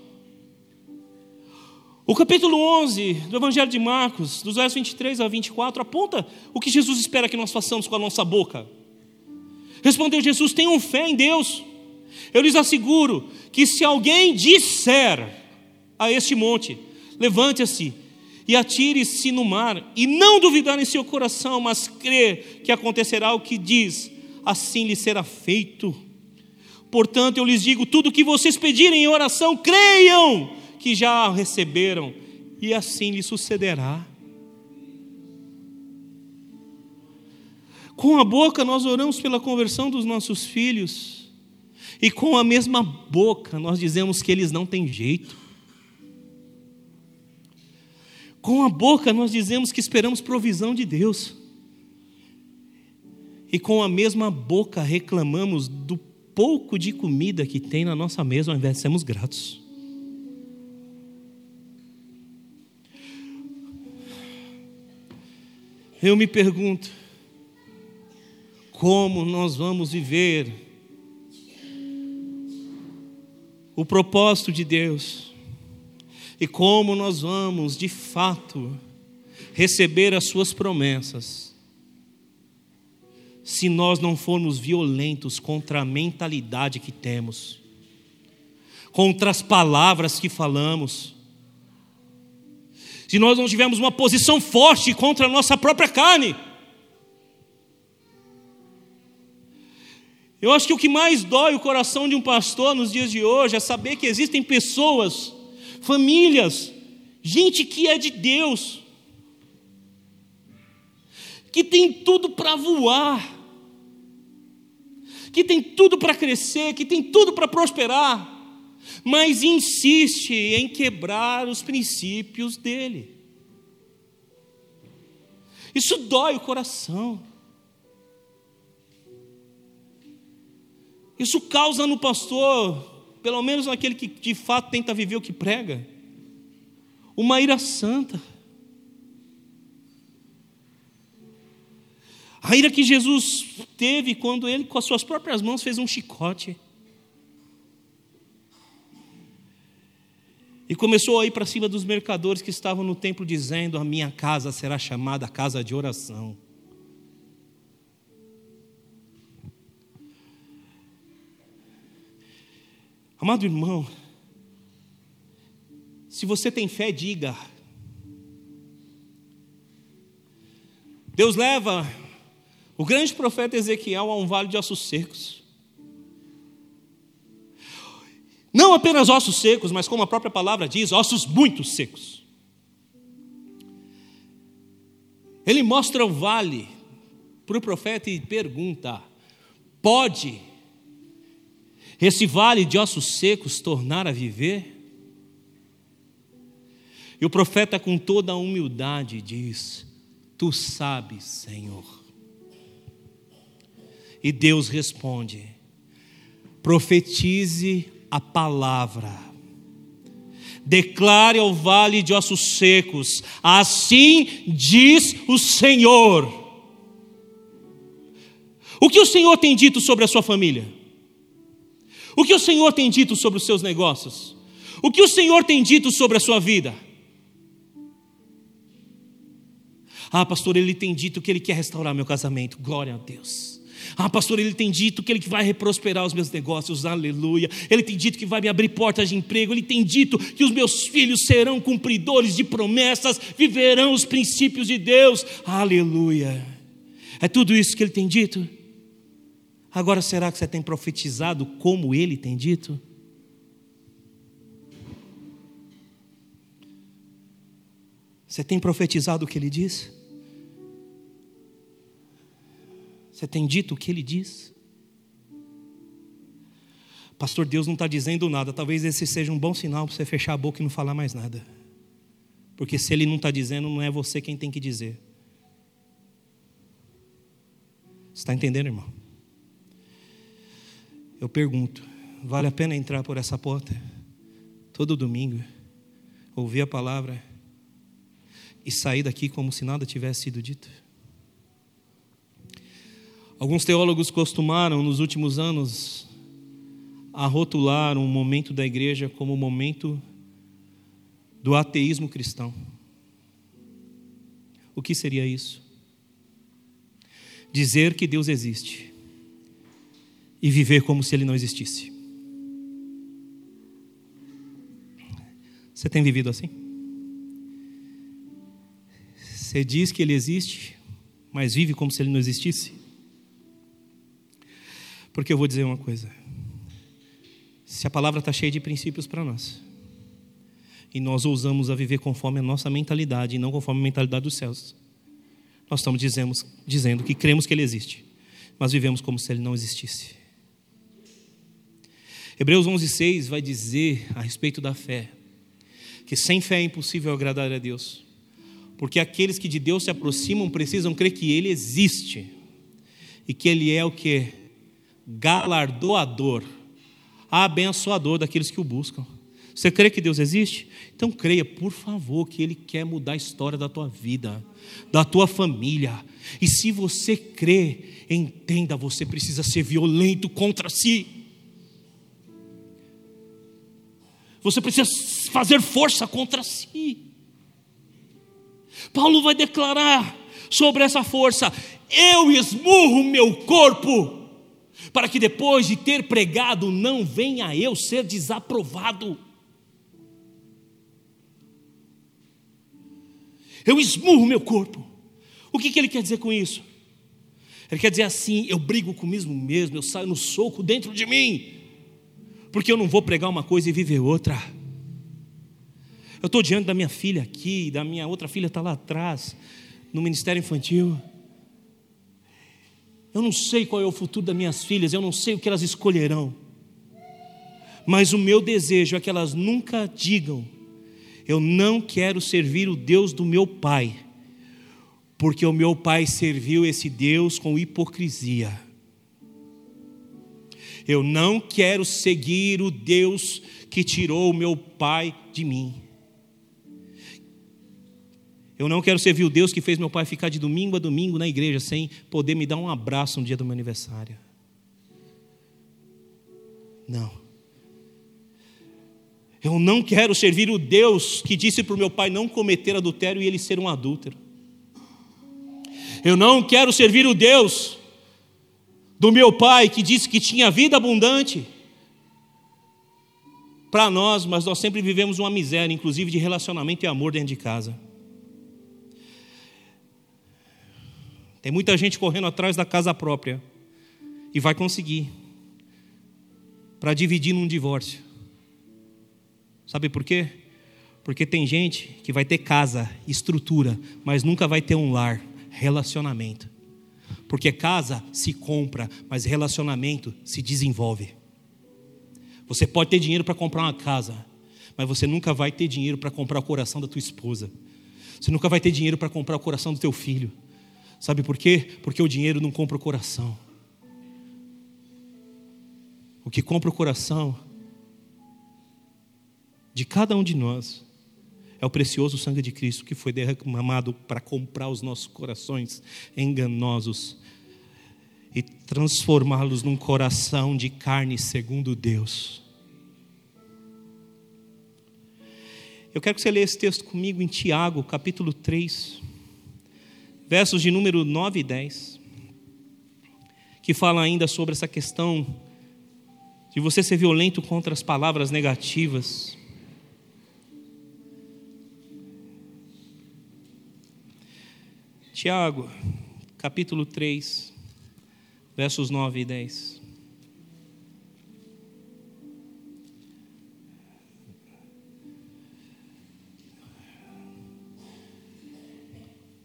B: O capítulo 11 do Evangelho de Marcos, dos versos 23 a 24, aponta o que Jesus espera que nós façamos com a nossa boca. Respondeu Jesus: Tenham fé em Deus. Eu lhes asseguro que se alguém disser a este monte, levante-se e atire-se no mar, e não duvidar em seu coração, mas crer que acontecerá o que diz, assim lhe será feito. Portanto, eu lhes digo: tudo que vocês pedirem em oração, creiam que já receberam, e assim lhe sucederá. Com a boca nós oramos pela conversão dos nossos filhos, e com a mesma boca nós dizemos que eles não têm jeito. Com a boca nós dizemos que esperamos provisão de Deus. E com a mesma boca reclamamos do pouco de comida que tem na nossa mesa, ao invés de sermos gratos. Eu me pergunto, como nós vamos viver o propósito de Deus? e como nós vamos, de fato, receber as Suas promessas, se nós não formos violentos contra a mentalidade que temos, contra as palavras que falamos, se nós não tivermos uma posição forte contra a nossa própria carne. Eu acho que o que mais dói o coração de um pastor nos dias de hoje é saber que existem pessoas famílias, gente que é de Deus, que tem tudo para voar, que tem tudo para crescer, que tem tudo para prosperar, mas insiste em quebrar os princípios dele. Isso dói o coração. Isso causa no pastor pelo menos naquele que de fato tenta viver o que prega, uma ira santa. A ira que Jesus teve quando ele, com as suas próprias mãos, fez um chicote. E começou a ir para cima dos mercadores que estavam no templo, dizendo: A minha casa será chamada casa de oração. Amado irmão, se você tem fé, diga. Deus leva o grande profeta Ezequiel a um vale de ossos secos. Não apenas ossos secos, mas como a própria palavra diz, ossos muito secos. Ele mostra o vale para o profeta e pergunta: pode esse vale de ossos secos tornar a viver? E o profeta, com toda a humildade, diz: Tu sabes, Senhor. E Deus responde: Profetize a palavra, declare ao vale de ossos secos: Assim diz o Senhor. O que o Senhor tem dito sobre a sua família? O que o Senhor tem dito sobre os seus negócios? O que o Senhor tem dito sobre a sua vida? Ah, pastor, ele tem dito que ele quer restaurar meu casamento. Glória a Deus. Ah, pastor, ele tem dito que ele vai prosperar os meus negócios. Aleluia. Ele tem dito que vai me abrir portas de emprego. Ele tem dito que os meus filhos serão cumpridores de promessas, viverão os princípios de Deus. Aleluia. É tudo isso que ele tem dito? Agora, será que você tem profetizado como ele tem dito? Você tem profetizado o que ele diz? Você tem dito o que ele diz? Pastor, Deus não está dizendo nada. Talvez esse seja um bom sinal para você fechar a boca e não falar mais nada. Porque se ele não está dizendo, não é você quem tem que dizer. Está entendendo, irmão? Eu pergunto: vale a pena entrar por essa porta todo domingo, ouvir a palavra e sair daqui como se nada tivesse sido dito? Alguns teólogos costumaram, nos últimos anos, a rotular um momento da igreja como o momento do ateísmo cristão. O que seria isso? Dizer que Deus existe e viver como se ele não existisse. Você tem vivido assim? Você diz que ele existe, mas vive como se ele não existisse? Porque eu vou dizer uma coisa: se a palavra está cheia de princípios para nós, e nós ousamos a viver conforme a nossa mentalidade e não conforme a mentalidade dos céus, nós estamos dizendo, dizendo que cremos que ele existe, mas vivemos como se ele não existisse. Hebreus 11:6 vai dizer a respeito da fé que sem fé é impossível agradar a Deus. Porque aqueles que de Deus se aproximam precisam crer que Ele existe e que Ele é o que? Galardoador, abençoador daqueles que o buscam. Você crê que Deus existe? Então creia, por favor, que Ele quer mudar a história da tua vida, da tua família. E se você crê, entenda, você precisa ser violento contra si. Você precisa fazer força contra si. Paulo vai declarar sobre essa força: eu esmurro meu corpo, para que depois de ter pregado não venha eu ser desaprovado. Eu esmurro meu corpo. O que, que ele quer dizer com isso? Ele quer dizer assim: eu brigo comigo mesmo, eu saio no soco dentro de mim, porque eu não vou pregar uma coisa e viver outra. Eu estou diante da minha filha aqui, da minha outra filha está lá atrás, no ministério infantil. Eu não sei qual é o futuro das minhas filhas, eu não sei o que elas escolherão. Mas o meu desejo é que elas nunca digam: Eu não quero servir o Deus do meu pai, porque o meu pai serviu esse Deus com hipocrisia. Eu não quero seguir o Deus que tirou o meu pai de mim. Eu não quero servir o Deus que fez meu pai ficar de domingo a domingo na igreja sem poder me dar um abraço no dia do meu aniversário. Não. Eu não quero servir o Deus que disse para o meu pai não cometer adultério e ele ser um adúltero. Eu não quero servir o Deus do meu pai que disse que tinha vida abundante para nós, mas nós sempre vivemos uma miséria, inclusive de relacionamento e amor dentro de casa. Tem muita gente correndo atrás da casa própria e vai conseguir para dividir num divórcio. Sabe por quê? Porque tem gente que vai ter casa, estrutura, mas nunca vai ter um lar, relacionamento. Porque casa se compra, mas relacionamento se desenvolve. Você pode ter dinheiro para comprar uma casa, mas você nunca vai ter dinheiro para comprar o coração da tua esposa. Você nunca vai ter dinheiro para comprar o coração do teu filho. Sabe por quê? Porque o dinheiro não compra o coração. O que compra o coração de cada um de nós é o precioso sangue de Cristo que foi derramado para comprar os nossos corações enganosos e transformá-los num coração de carne segundo Deus. Eu quero que você leia esse texto comigo em Tiago, capítulo 3, versos de número 9 e 10, que fala ainda sobre essa questão de você ser violento contra as palavras negativas. Tiago, capítulo 3, versos 9 e 10.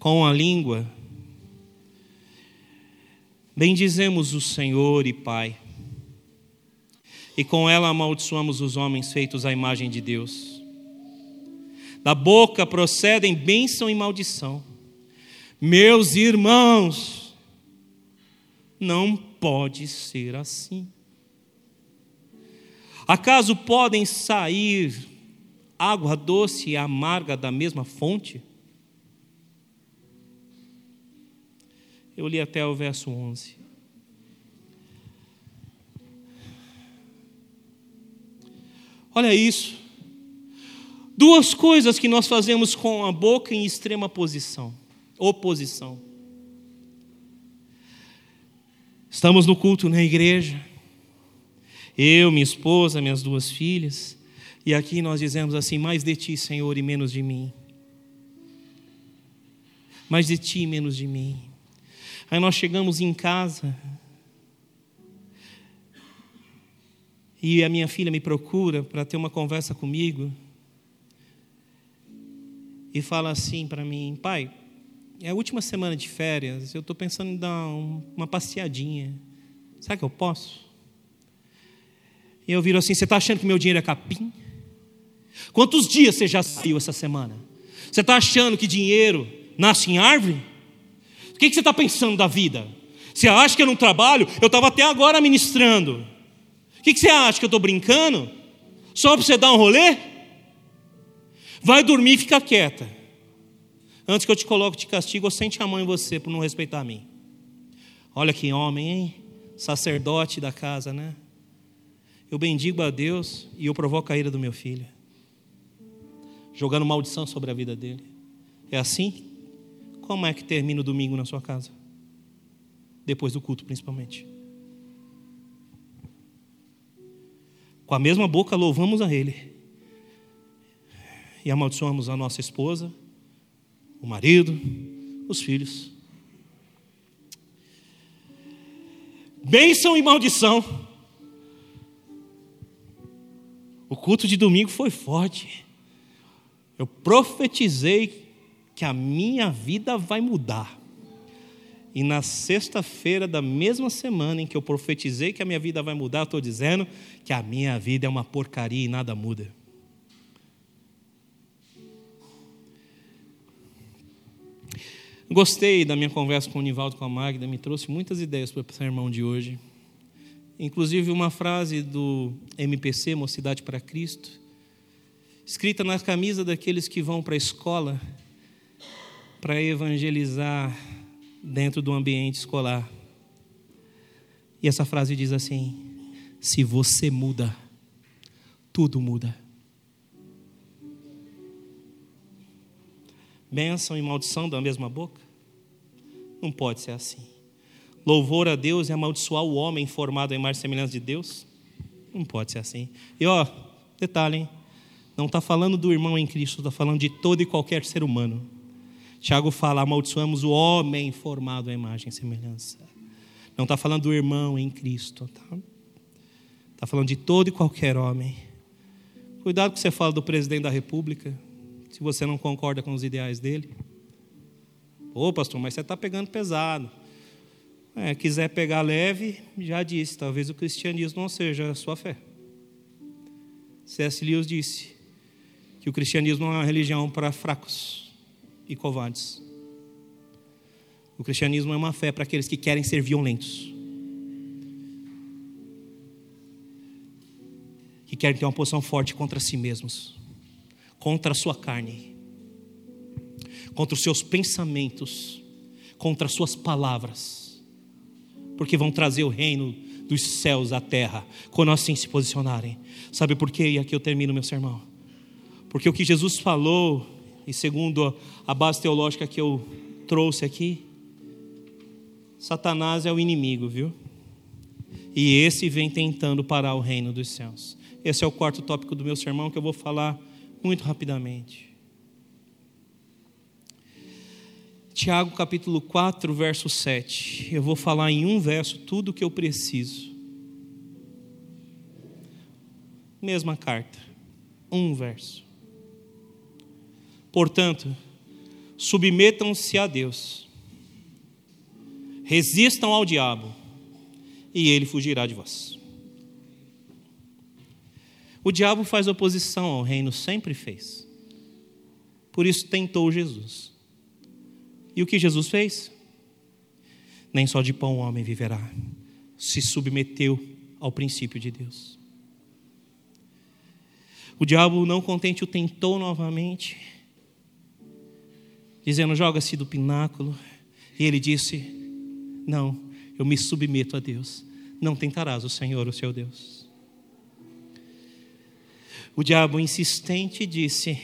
B: Com a língua, bendizemos o Senhor e Pai, e com ela amaldiçoamos os homens feitos à imagem de Deus. Da boca procedem bênção e maldição. Meus irmãos, não pode ser assim. Acaso podem sair água doce e amarga da mesma fonte? Eu li até o verso 11. Olha isso. Duas coisas que nós fazemos com a boca em extrema posição oposição. Estamos no culto na igreja, eu, minha esposa, minhas duas filhas, e aqui nós dizemos assim: mais de ti, Senhor, e menos de mim. mais de ti, menos de mim. Aí nós chegamos em casa e a minha filha me procura para ter uma conversa comigo e fala assim para mim: pai, é a última semana de férias, eu estou pensando em dar uma passeadinha. Será que eu posso? E eu viro assim: você está achando que meu dinheiro é capim? Quantos dias você já saiu essa semana? Você está achando que dinheiro nasce em árvore? Que, que você está pensando da vida? Você acha que eu não trabalho? Eu estava até agora ministrando. O que, que você acha que eu estou brincando? Só para você dar um rolê? Vai dormir e fica quieta. Antes que eu te coloque de castigo, eu sente a mão em você por não respeitar a mim. Olha que homem, hein? Sacerdote da casa, né? Eu bendigo a Deus e eu provoco a ira do meu filho jogando maldição sobre a vida dele. É assim? Como é que termina o domingo na sua casa? Depois do culto, principalmente. Com a mesma boca louvamos a Ele e amaldiçoamos a nossa esposa, o marido, os filhos. Bênção e maldição. O culto de domingo foi forte. Eu profetizei que a minha vida vai mudar. E na sexta-feira da mesma semana em que eu profetizei que a minha vida vai mudar, eu estou dizendo que a minha vida é uma porcaria e nada muda. Gostei da minha conversa com o Nivaldo com a Magda, me trouxe muitas ideias para o sermão de hoje. Inclusive uma frase do MPC, Mocidade para Cristo, escrita na camisa daqueles que vão para a escola para evangelizar dentro do ambiente escolar. E essa frase diz assim: se você muda, tudo muda. Bênção e maldição da mesma boca? Não pode ser assim. Louvor a Deus e amaldiçoar o homem formado em mais semelhança de Deus? Não pode ser assim. E ó, detalhe, hein? Não está falando do irmão em Cristo, está falando de todo e qualquer ser humano. Tiago fala: amaldiçoamos o homem formado à imagem e semelhança. Não está falando do irmão em Cristo. Está tá falando de todo e qualquer homem. Cuidado que você fala do presidente da república, se você não concorda com os ideais dele. Ô pastor, mas você está pegando pesado. É, quiser pegar leve, já disse, talvez o cristianismo não seja a sua fé. C.S. Lewis disse: que o cristianismo é uma religião para fracos e covardes. O cristianismo é uma fé para aqueles que querem ser violentos. Que querem ter uma posição forte contra si mesmos, contra a sua carne, contra os seus pensamentos, contra as suas palavras, porque vão trazer o reino dos céus à terra, quando assim se posicionarem. Sabe por quê? E aqui eu termino meu sermão porque o que Jesus falou, e segundo a base teológica que eu trouxe aqui, Satanás é o inimigo, viu? E esse vem tentando parar o reino dos céus. Esse é o quarto tópico do meu sermão que eu vou falar muito rapidamente. Tiago capítulo 4, verso 7. Eu vou falar em um verso tudo o que eu preciso. Mesma carta, um verso. Portanto, submetam-se a Deus, resistam ao diabo, e ele fugirá de vós. O diabo faz oposição ao reino, sempre fez. Por isso tentou Jesus. E o que Jesus fez? Nem só de pão o homem viverá. Se submeteu ao princípio de Deus. O diabo, não contente, o tentou novamente dizendo: joga-se do pináculo. E ele disse: Não, eu me submeto a Deus. Não tentarás o Senhor, o seu Deus. O diabo insistente disse: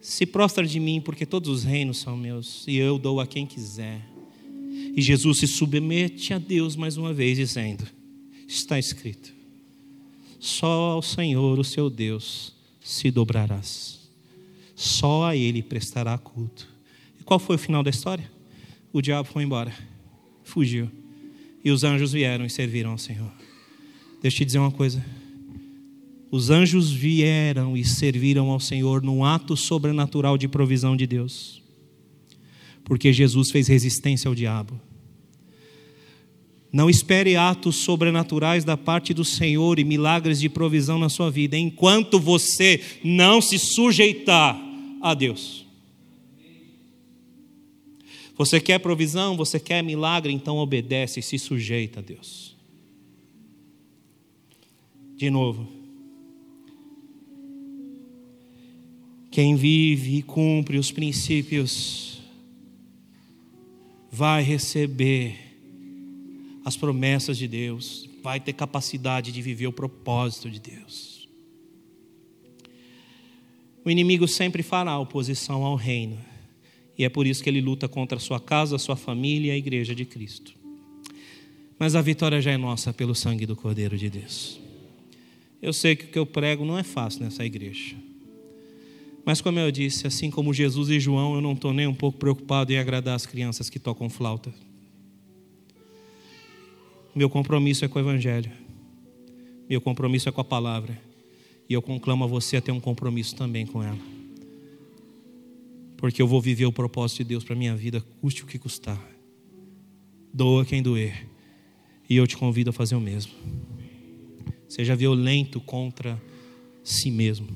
B: Se prostra de mim, porque todos os reinos são meus, e eu dou a quem quiser. E Jesus se submete a Deus mais uma vez, dizendo: Está escrito: Só ao Senhor, o seu Deus, se dobrarás só a Ele prestará culto. Qual foi o final da história? O diabo foi embora, fugiu. E os anjos vieram e serviram ao Senhor. Deixa eu te dizer uma coisa. Os anjos vieram e serviram ao Senhor num ato sobrenatural de provisão de Deus. Porque Jesus fez resistência ao diabo. Não espere atos sobrenaturais da parte do Senhor e milagres de provisão na sua vida, enquanto você não se sujeitar a Deus. Você quer provisão, você quer milagre, então obedece e se sujeita a Deus. De novo. Quem vive e cumpre os princípios vai receber as promessas de Deus, vai ter capacidade de viver o propósito de Deus. O inimigo sempre fará oposição ao reino, e é por isso que ele luta contra a sua casa, a sua família e a igreja de Cristo. Mas a vitória já é nossa pelo sangue do Cordeiro de Deus. Eu sei que o que eu prego não é fácil nessa igreja. Mas, como eu disse, assim como Jesus e João, eu não estou nem um pouco preocupado em agradar as crianças que tocam flauta. Meu compromisso é com o Evangelho. Meu compromisso é com a palavra. E eu conclamo a você a ter um compromisso também com ela. Porque eu vou viver o propósito de Deus para minha vida, custe o que custar. Doa quem doer. E eu te convido a fazer o mesmo. Seja violento contra si mesmo.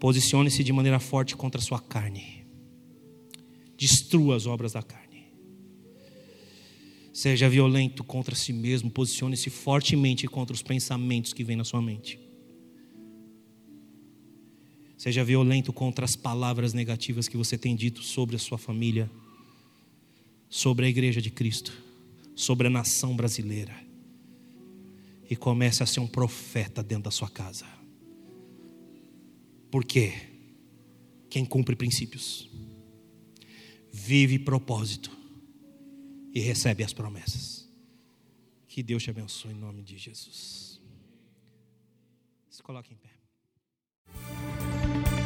B: Posicione-se de maneira forte contra a sua carne. Destrua as obras da carne. Seja violento contra si mesmo, posicione-se fortemente contra os pensamentos que vêm na sua mente. Seja violento contra as palavras negativas que você tem dito sobre a sua família, sobre a igreja de Cristo, sobre a nação brasileira. E comece a ser um profeta dentro da sua casa. Por quê? Quem cumpre princípios, vive propósito e recebe as promessas. Que Deus te abençoe em nome de Jesus. Se coloque em pé.